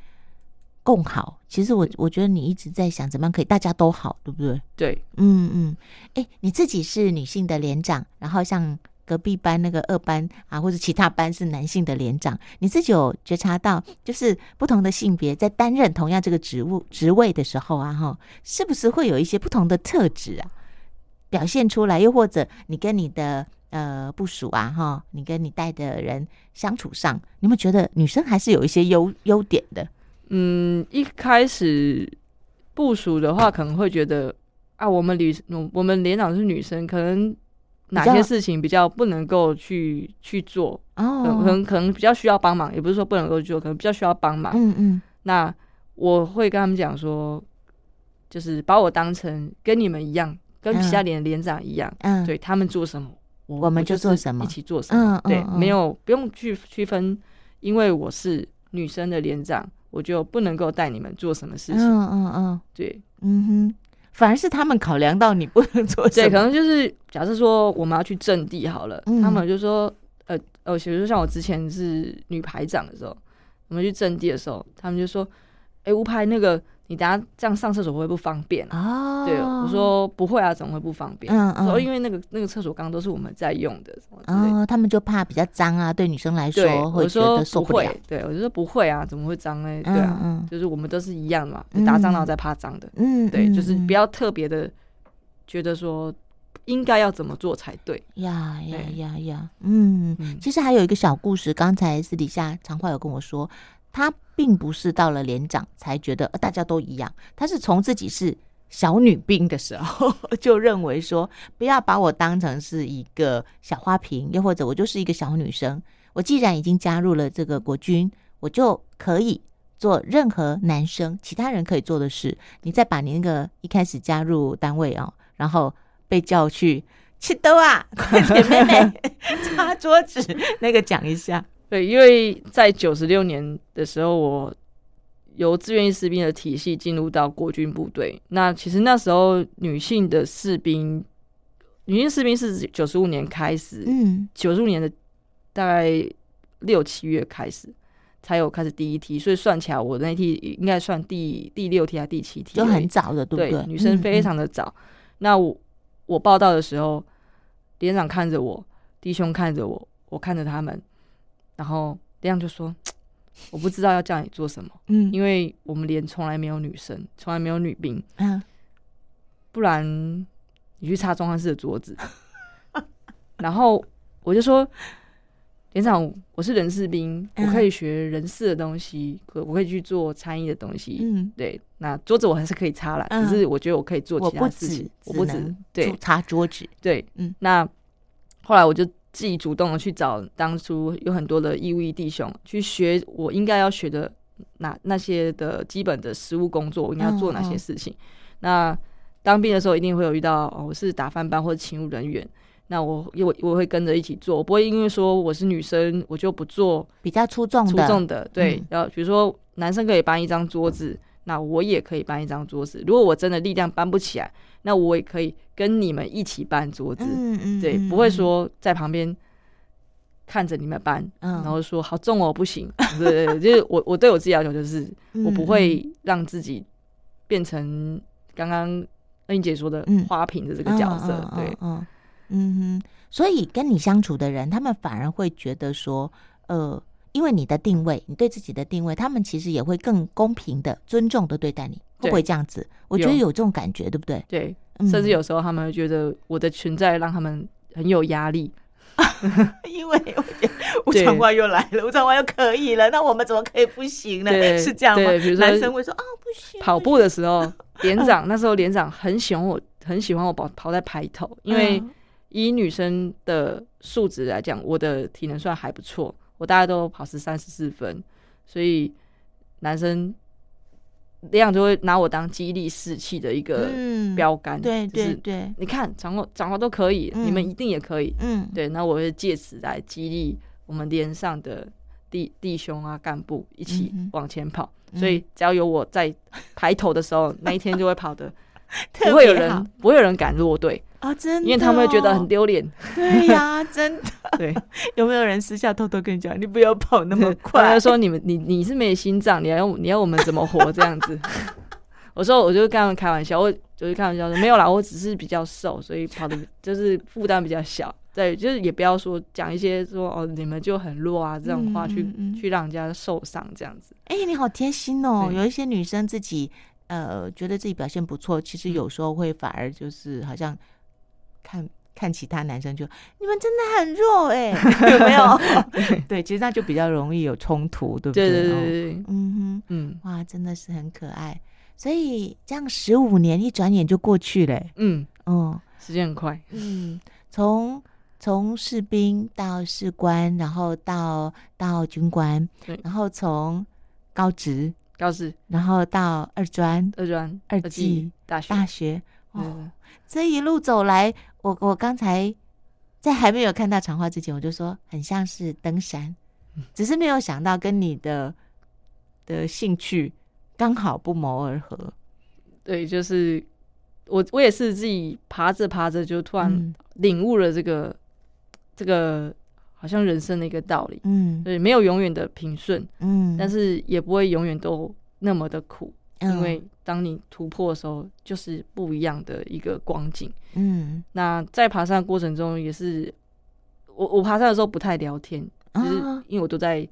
共好，其实我我觉得你一直在想怎么样可以大家都好，对不对？对，嗯嗯。哎，你自己是女性的连长，然后像隔壁班那个二班啊，或者其他班是男性的连长，你自己有觉察到，就是不同的性别在担任同样这个职务职位的时候啊，哈，是不是会有一些不同的特质啊表现出来？又或者你跟你的呃部署啊，哈，你跟你带的人相处上，你有没有觉得女生还是有一些优优点的？嗯，一开始部署的话，可能会觉得啊，我们女我们连长是女生，可能哪些事情比较不能够去去做，哦，可能可能比较需要帮忙，也不是说不能够做，可能比较需要帮忙。嗯嗯，那我会跟他们讲说，就是把我当成跟你们一样，跟其他连连长一样，嗯，对他们做什么，我们就做什么，一起做什么，对，没有不用去区分，因为我是女生的连长。我就不能够带你们做什么事情。嗯嗯嗯，对，嗯哼，反而是他们考量到你不能做。对，可能就是假设说我们要去阵地好了，他们就说，呃呃，比如说像我之前是女排长的时候，我们去阵地的时候，他们就说，哎，吴排那个。你等下这样上厕所会不方便啊？对，我说不会啊，怎么会不方便？嗯嗯，说因为那个那个厕所刚都是我们在用的，哦，他们就怕比较脏啊，对女生来说会觉得受不了。对，我就说不会啊，怎么会脏呢？对啊，就是我们都是一样嘛，打蟑螂在怕脏的。嗯，对，就是不要特别的觉得说应该要怎么做才对。呀呀呀呀，嗯，其实还有一个小故事，刚才私底下常话有跟我说。他并不是到了连长才觉得大家都一样，他是从自己是小女兵的时候 就认为说，不要把我当成是一个小花瓶，又或者我就是一个小女生。我既然已经加入了这个国军，我就可以做任何男生其他人可以做的事。你再把你那个一开始加入单位啊，然后被叫去吃豆啊，快点妹妹 擦桌子，那个讲一下。对，因为在九十六年的时候，我由志愿役士兵的体系进入到国军部队。那其实那时候女性的士兵，女性士兵是九十五年开始，嗯，九十五年的大概六七月开始才有开始第一梯，所以算起来我那梯应该算第第六梯还是第七梯，就很早的，对不对？女生非常的早。那我我报道的时候，连长看着我，弟兄看着我，我看着他们。然后亮就说：“ 我不知道要叫你做什么，嗯，因为我们连从来没有女生，从来没有女兵，嗯，不然你去擦中汉室的桌子。然后我就说，连长，我是人事兵，我可以学人事的东西，可我可以去做餐饮的东西，嗯，对，那桌子我还是可以擦了，只是我觉得我可以做其他事情，我不止对擦桌子，对，嗯，那后来我就。”自己主动的去找当初有很多的义务役弟兄去学我应该要学的那那些的基本的实务工作，我应该要做哪些事情？那当兵的时候一定会有遇到，我是打饭班或者勤务人员，那我我我会跟着一起做，我不会因为说我是女生我就不做比较出众出众的。对，然后比如说男生可以搬一张桌子，那我也可以搬一张桌子。如果我真的力量搬不起来。那我也可以跟你们一起搬桌子，对，不会说在旁边看着你们搬，然后说好重哦，不行。对对，就是我我对我自己要求就是，我不会让自己变成刚刚恩英姐说的花瓶的这个角色。对，嗯。嗯哼，所以跟你相处的人，他们反而会觉得说，呃，因为你的定位，你对自己的定位，他们其实也会更公平的、尊重的对待你。会不会这样子？我觉得有这种感觉，对不对？对，甚至有时候他们会觉得我的存在让他们很有压力，因为吴长官又来了，吴长官又可以了，那我们怎么可以不行呢？是这样吗？比如说男生会说啊，不行。跑步的时候，连长 那时候连长很喜欢我，很喜欢我跑跑在排头，因为以女生的素质来讲，我的体能算还不错，我大概都跑十三十四分，所以男生。那样就会拿我当激励士气的一个标杆。对对对，你看长话长话都可以，你们一定也可以。嗯，对，那我会借此来激励我们连上的弟弟兄啊干部一起往前跑。所以只要有我在排头的时候，那一天就会跑的，不会有人不会有人敢落队啊！真的，因为他们会觉得很丢脸。对呀，真的。对，有没有人私下偷偷跟你讲，你不要跑那么快？他说你们，你你是没心脏，你要你要我们怎么活这样子？我说，我就跟他们开玩笑，我就是开玩笑说，没有啦，我只是比较瘦，所以跑的就是负担比较小。对，就是也不要说讲一些说哦，你们就很弱啊这种话，去去让人家受伤这样子。哎，你好贴心哦！有一些女生自己呃觉得自己表现不错，其实有时候会反而就是好像看看其他男生就你们真的很弱哎，有没有？对，其实那就比较容易有冲突，对不对？对对对对，嗯哼，嗯，哇，真的是很可爱。所以这样十五年一转眼就过去了，嗯。嗯，时间很快，嗯，从。从士兵到士官，然后到到军官，然后从高职、高职，然后到二专、二专、二技、大学、大学。哦，这一路走来，我我刚才在还没有看到长话之前，我就说很像是登山，只是没有想到跟你的的兴趣刚好不谋而合。对，就是我我也是自己爬着爬着，就突然领悟了这个。这个好像人生的一个道理，嗯，对，没有永远的平顺，嗯，但是也不会永远都那么的苦，因为当你突破的时候，就是不一样的一个光景，嗯。那在爬山的过程中，也是我我爬山的时候不太聊天，就是因为我都在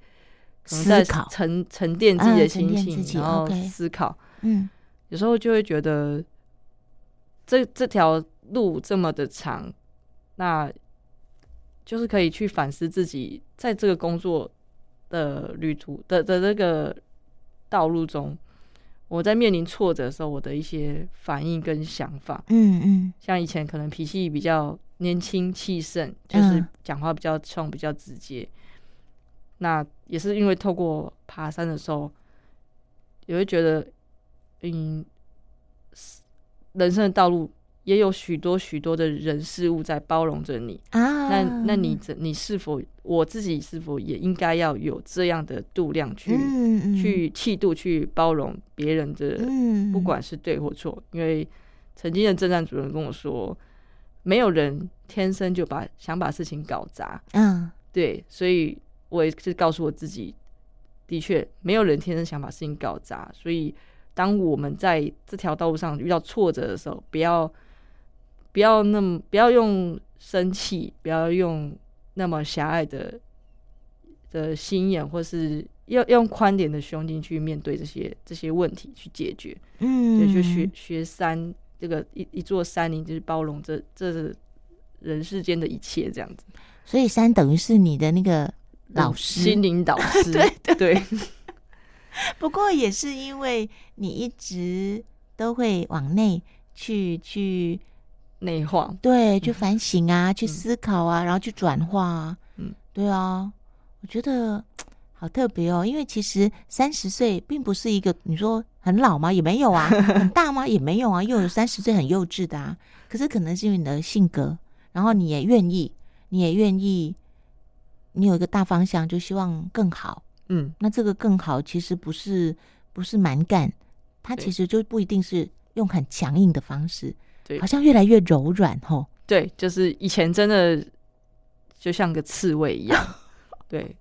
思考、沉沉淀自己的心情，然后思考，嗯，有时候就会觉得这这条路这么的长，那。就是可以去反思自己在这个工作的旅途的的那个道路中，我在面临挫折的时候，我的一些反应跟想法。嗯嗯，像以前可能脾气比较年轻气盛，就是讲话比较冲、比较直接。那也是因为透过爬山的时候，也会觉得，嗯，人生的道路。也有许多许多的人事物在包容着你。啊，那那你你是否我自己是否也应该要有这样的度量去去气度去包容别人的，不管是对或错？因为曾经的政战主任跟我说，没有人天生就把想把事情搞砸，嗯，对，所以我也是告诉我自己，的确没有人天生想把事情搞砸，所以当我们在这条道路上遇到挫折的时候，不要。不要那么，不要用生气，不要用那么狭隘的的心眼，或是要用宽点的胸襟去面对这些这些问题，去解决。嗯，就学学山，这个一一座山林就是包容这这人世间的一切，这样子。所以山等于是你的那个老师，心灵导师。对 对。不过也是因为你一直都会往内去去。内化对，去反省啊，去思考啊，然后去转化啊。嗯，对啊，我觉得好特别哦。因为其实三十岁并不是一个你说很老吗？也没有啊，很大吗？也没有啊。又有三十岁很幼稚的啊。可是可能是因为你的性格，然后你也愿意，你也愿意，你有一个大方向，就希望更好。嗯，那这个更好其实不是不是蛮干，它其实就不一定是用很强硬的方式。好像越来越柔软吼，对，就是以前真的就像个刺猬一样，对，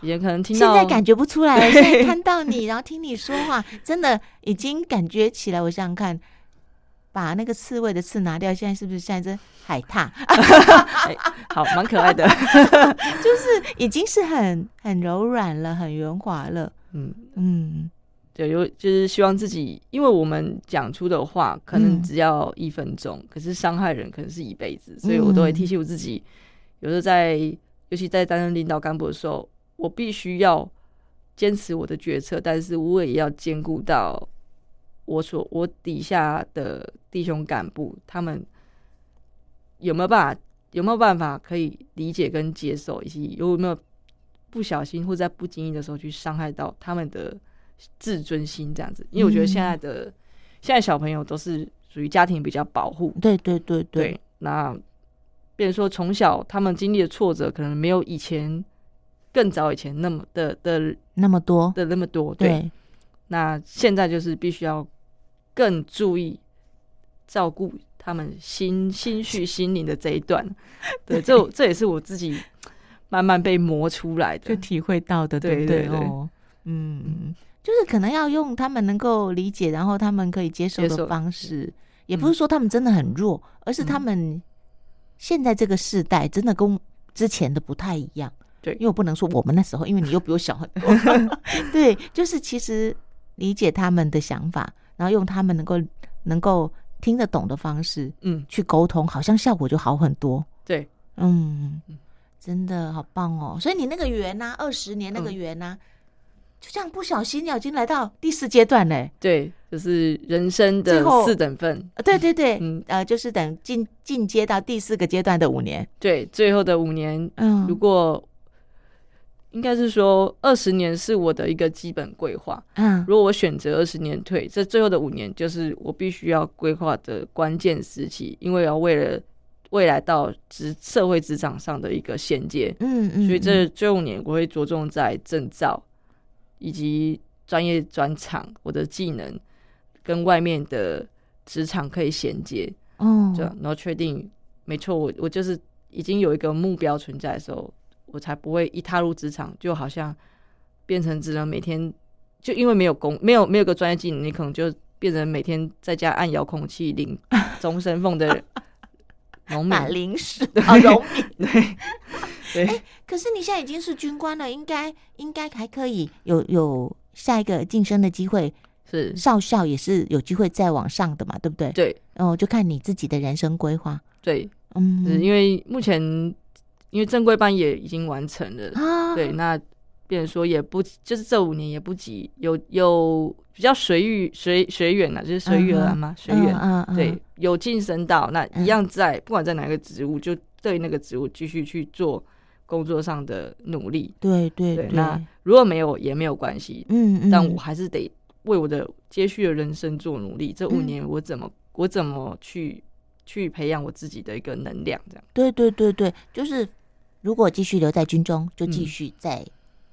以前可能听到，现在感觉不出来，现在看到你，然后听你说话，真的已经感觉起来。我想想看，把那个刺猬的刺拿掉，现在是不是像一只海獭？好，蛮可爱的，就是已经是很很柔软了，很圆滑了。嗯嗯。对，有就是希望自己，因为我们讲出的话可能只要一分钟，可是伤害人可能是一辈子，所以我都会提醒我自己，有时候在，尤其在担任领导干部的时候，我必须要坚持我的决策，但是我也要兼顾到我所我底下的弟兄干部，他们有没有办法，有没有办法可以理解跟接受，以及有没有不小心或在不经意的时候去伤害到他们的。自尊心这样子。因为我觉得现在的现在小朋友都是属于家庭比较保护，对对对对。那，比如说从小他们经历的挫折，可能没有以前更早以前那么的的那么多的那么多。对，那现在就是必须要更注意照顾他们心心绪心灵的这一段。对，这这也是我自己慢慢被磨出来的，就体会到的，对对对。嗯，就是可能要用他们能够理解，然后他们可以接受的方式。也不是说他们真的很弱，而是他们现在这个时代真的跟之前的不太一样。对，因为我不能说我们那时候，因为你又比我小很多。对，就是其实理解他们的想法，然后用他们能够能够听得懂的方式，嗯，去沟通，好像效果就好很多。对，嗯，真的好棒哦。所以你那个圆呢，二十年那个圆呢？就这样不小心，已经来到第四阶段嘞。对，就是人生的四等份。对对对，嗯呃，就是等进进阶到第四个阶段的五年。对，最后的五年，嗯，如果应该是说二十年是我的一个基本规划。嗯，如果我选择二十年退，这最后的五年就是我必须要规划的关键时期，因为要为了未来到职社会职场上的一个衔接。嗯嗯，所以这最后五年我会着重在证照。以及专业专场，我的技能跟外面的职场可以衔接，哦，这样，然后确定没错，我我就是已经有一个目标存在的时候，我才不会一踏入职场就好像变成只能每天就因为没有工没有没有个专业技能，你可能就变成每天在家按遥控器领 终身俸的农民。马零食啊，农民。对。哎，可是你现在已经是军官了，应该应该还可以有有下一个晋升的机会，是。少校也是有机会再往上的嘛，对不对？对，哦，就看你自己的人生规划。对，嗯，因为目前因为正规班也已经完成了，啊，对，那别人说也不就是这五年也不急，有有比较随遇随随缘了，就是随遇而安嘛，随缘，嗯嗯，对，有晋升到那一样在不管在哪个职务，就对那个职务继续去做。工作上的努力，对对对，那如果没有也没有关系，嗯嗯，但我还是得为我的接续的人生做努力。这五年我怎么我怎么去去培养我自己的一个能量？这样，对对对对，就是如果继续留在军中，就继续在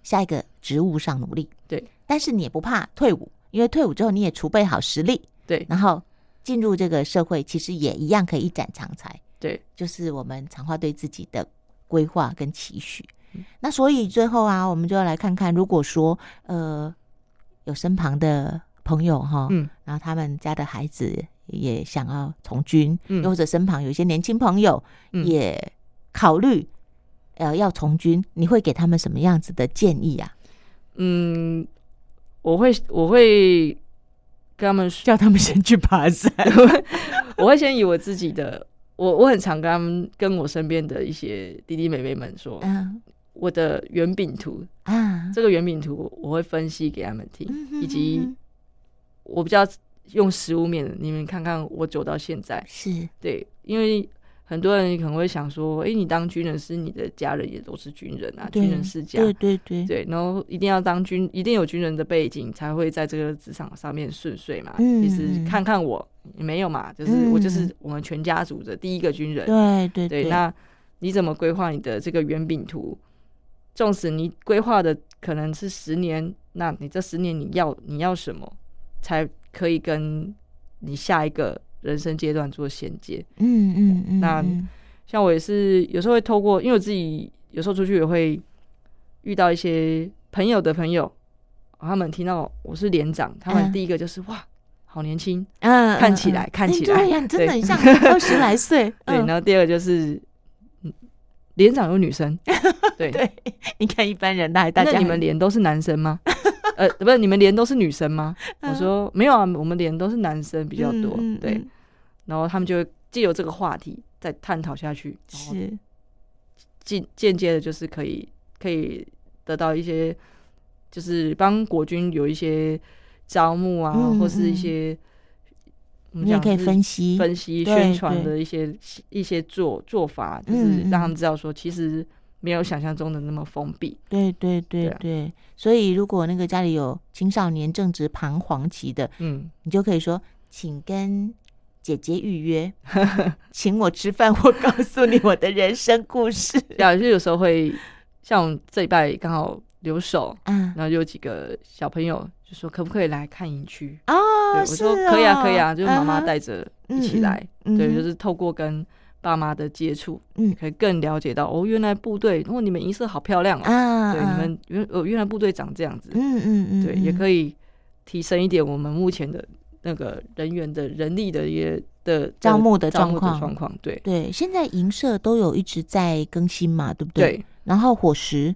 下一个职务上努力。对，但是你也不怕退伍，因为退伍之后你也储备好实力。对，然后进入这个社会，其实也一样可以一展长才。对，就是我们长话对自己的。规划跟期许，那所以最后啊，我们就要来看看，如果说呃有身旁的朋友哈，嗯，然后他们家的孩子也想要从军，嗯，或者身旁有一些年轻朋友也考虑呃要从军，你会给他们什么样子的建议啊？嗯，我会我会跟他们 叫他们先去爬山，我会先以我自己的。我我很常跟他们跟我身边的一些弟弟妹妹们说，我的圆饼图啊，这个圆饼图我会分析给他们听，以及我比较用食物面，你们看看我走到现在是对，因为。很多人可能会想说：“哎，你当军人是你的家人也都是军人啊，军人世家，对对对对，然后一定要当军，一定有军人的背景才会在这个职场上面顺遂嘛。其实看看我没有嘛，就是我就是我们全家族的第一个军人。对对对，那你怎么规划你的这个圆饼图？纵使你规划的可能是十年，那你这十年你要你要什么才可以跟你下一个？”人生阶段做衔接，嗯嗯嗯。那像我也是有时候会透过，因为我自己有时候出去也会遇到一些朋友的朋友，他们听到我是连长，他们第一个就是哇，好年轻，嗯，看起来看起来 真的很像二十来岁。对，然后第二个就是连长有女生，对对，你看一般人大大家，那你们连都是男生吗？呃，不是，你们连都是女生吗？我说没有啊，我们连都是男生比较多，对。然后他们就会借由这个话题再探讨下去，是。间间接的，就是可以可以得到一些，就是帮国军有一些招募啊，或是一些你也可以分析分析宣传的一些一些做做法，就是让他们知道说，其实没有想象中的那么封闭。对对对对，所以如果那个家里有青少年正值彷徨期的，嗯，你就可以说，请跟姐姐预约，请我吃饭，我告诉你我的人生故事。呀，就有时候会像这一拜刚好留守，嗯，然后有几个小朋友就说可不可以来看营区啊？我说可以啊，可以啊，就是妈妈带着一起来，对，就是透过跟。爸妈的接触，嗯，可以更了解到哦，原来部队，哦，你们银色好漂亮啊，对，你们原哦原来部队长这样子，嗯嗯嗯，对，也可以提升一点我们目前的那个人员的人力的一些的招募的状况。状况，对。对，现在银社都有一直在更新嘛，对不对？对，然后伙食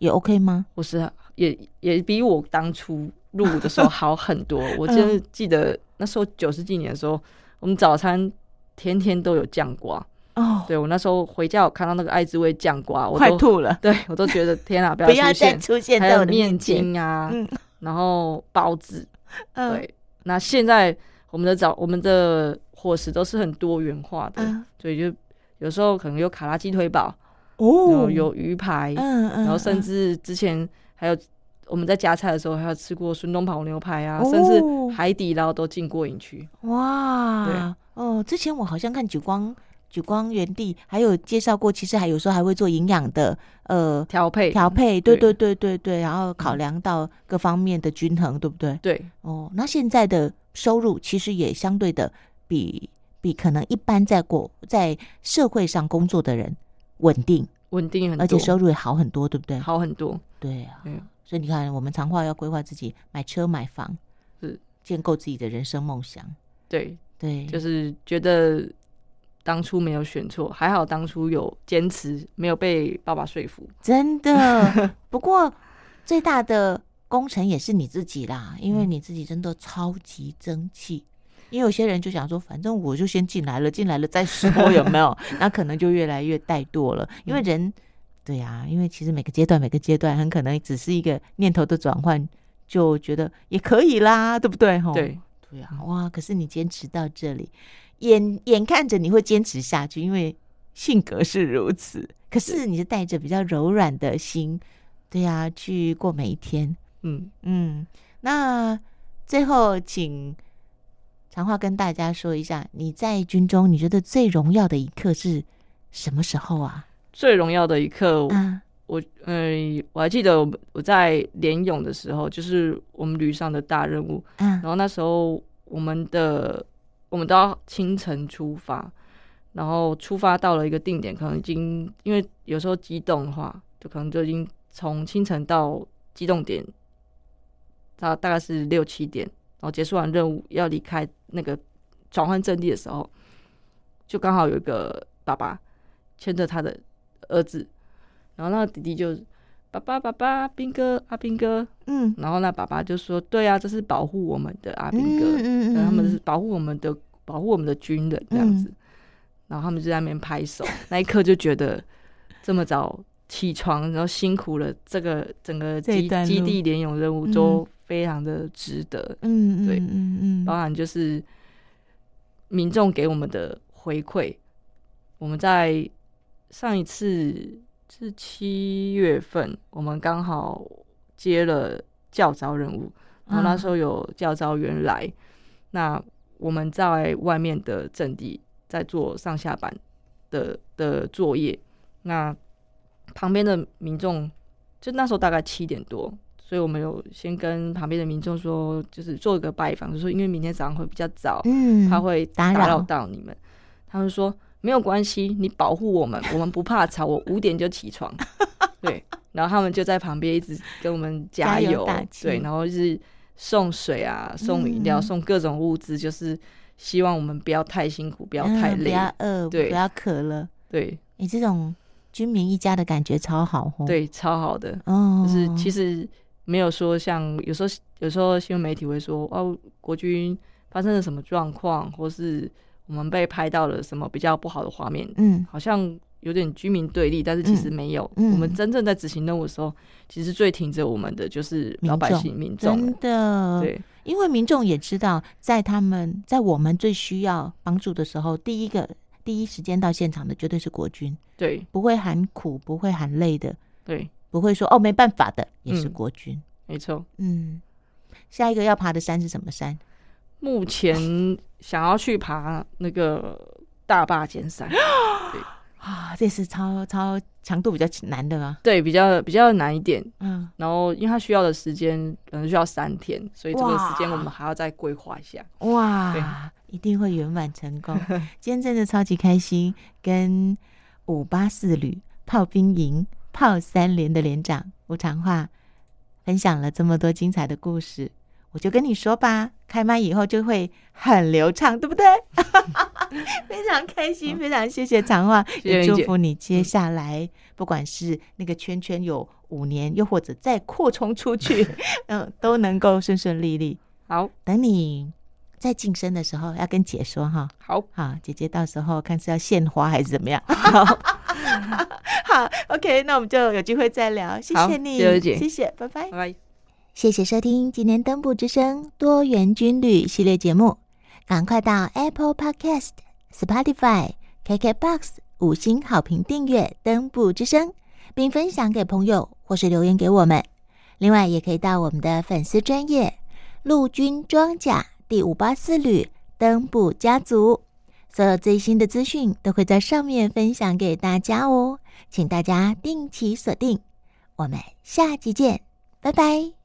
也 OK 吗？伙食也也比我当初入伍的时候好很多，我真的记得那时候九十几年的时候，我们早餐天天都有酱瓜。哦，对我那时候回家，我看到那个爱滋味酱瓜，我快吐了。对我都觉得天啊，不要再出现，还有面筋啊，然后包子。对，那现在我们的早我们的伙食都是很多元化的，所以就有时候可能有卡拉鸡腿堡，哦，有鱼排，嗯嗯，然后甚至之前还有我们在夹菜的时候，还有吃过孙东跑牛排啊，甚至海底捞都进过瘾区。哇，对。哦，之前我好像看久光。举光原地还有介绍过，其实还有时候还会做营养的呃调配。调配，对对对。对对，然后考量到各方面的均衡，对不对？对。哦，那现在的收入其实也相对的比比可能一般在国在社会上工作的人稳定稳定很多，而且收入也好很多，对不对？好很多，对啊，嗯，所以你看，我们常话要规划自己买车买房，是。建构自己的人生梦想，对。对，就是觉得。当初没有选错，还好当初有坚持，没有被爸爸说服。真的，不过最大的功臣也是你自己啦，因为你自己真的超级争气。因为有些人就想说，反正我就先进来了，进来了再说，有没有？那可能就越来越怠惰了。因为人，对呀，因为其实每个阶段，每个阶段很可能只是一个念头的转换，就觉得也可以啦，对不对？吼，对对啊，哇！可是你坚持到这里。眼眼看着你会坚持下去，因为性格是如此。可是你是带着比较柔软的心，对呀，去过每一天。嗯嗯。那最后，请长话跟大家说一下，你在军中你觉得最荣耀的一刻是什么时候啊？最荣耀的一刻，我嗯，我还记得我我在联勇的时候，就是我们旅上的大任务。嗯，然后那时候我们的。我们都要清晨出发，然后出发到了一个定点，可能已经因为有时候机动的话，就可能就已经从清晨到机动点，大大概是六七点，然后结束完任务要离开那个转换阵地的时候，就刚好有一个爸爸牵着他的儿子，然后那个弟弟就。爸爸，爸爸，兵哥，阿兵哥，嗯，然后那爸爸就说：“对啊，这是保护我们的阿兵哥，嗯他们是保护我们的，保护我们的军人这样子。”然后他们就在那边拍手，那一刻就觉得这么早起床，然后辛苦了，这个整个基基地联勇任务都非常的值得，嗯对，嗯嗯，包含就是民众给我们的回馈，我们在上一次。是七月份，我们刚好接了教招任务，然后那时候有教招员来，那我们在外面的阵地在做上下班的的作业，那旁边的民众就那时候大概七点多，所以我们有先跟旁边的民众说，就是做一个拜访，就说因为明天早上会比较早，嗯，他会打扰到你们，他们说。没有关系，你保护我们，我们不怕吵。我五点就起床，对，然后他们就在旁边一直跟我们加油，对，然后是送水啊，送饮料，送各种物资，就是希望我们不要太辛苦，不要太累，不要饿，对，不要渴了。对，你这种军民一家的感觉超好，对，超好的。哦，就是其实没有说像有时候有时候新闻媒体会说哦，国军发生了什么状况，或是。我们被拍到了什么比较不好的画面？嗯，好像有点居民对立，但是其实没有。我们真正在执行任务的时候，其实最挺着我们的就是老百姓、民众。真的，对，因为民众也知道，在他们在我们最需要帮助的时候，第一个第一时间到现场的绝对是国军，对，不会喊苦，不会喊累的，对，不会说哦没办法的，也是国军，没错。嗯，下一个要爬的山是什么山？目前想要去爬那个大坝尖山。啊，这是超超强度比较难的啊，对，比较比较难一点。嗯，然后因为它需要的时间可能需要三天，所以这个时间我们还要再规划一下。哇，一定会圆满成功。今天真的超级开心，跟五八四旅炮兵营炮三连的连长吴长化分享了这么多精彩的故事。我就跟你说吧，开麦以后就会很流畅，对不对？非常开心，非常谢谢长话，也祝福你接下来不管是那个圈圈有五年，又或者再扩充出去，嗯，都能够顺顺利利。好，等你再晋升的时候，要跟姐说哈。好，好，姐姐到时候看是要献花还是怎么样。好，好，OK，那我们就有机会再聊。谢谢你，谢谢，拜拜，拜拜。谢谢收听今天登部之声多元军旅系列节目，赶快到 Apple Podcast、Spotify、KKBox 五星好评订阅登部之声，并分享给朋友或是留言给我们。另外，也可以到我们的粉丝专业陆军装甲第五八四旅登部家族，所有最新的资讯都会在上面分享给大家哦，请大家定期锁定。我们下期见，拜拜。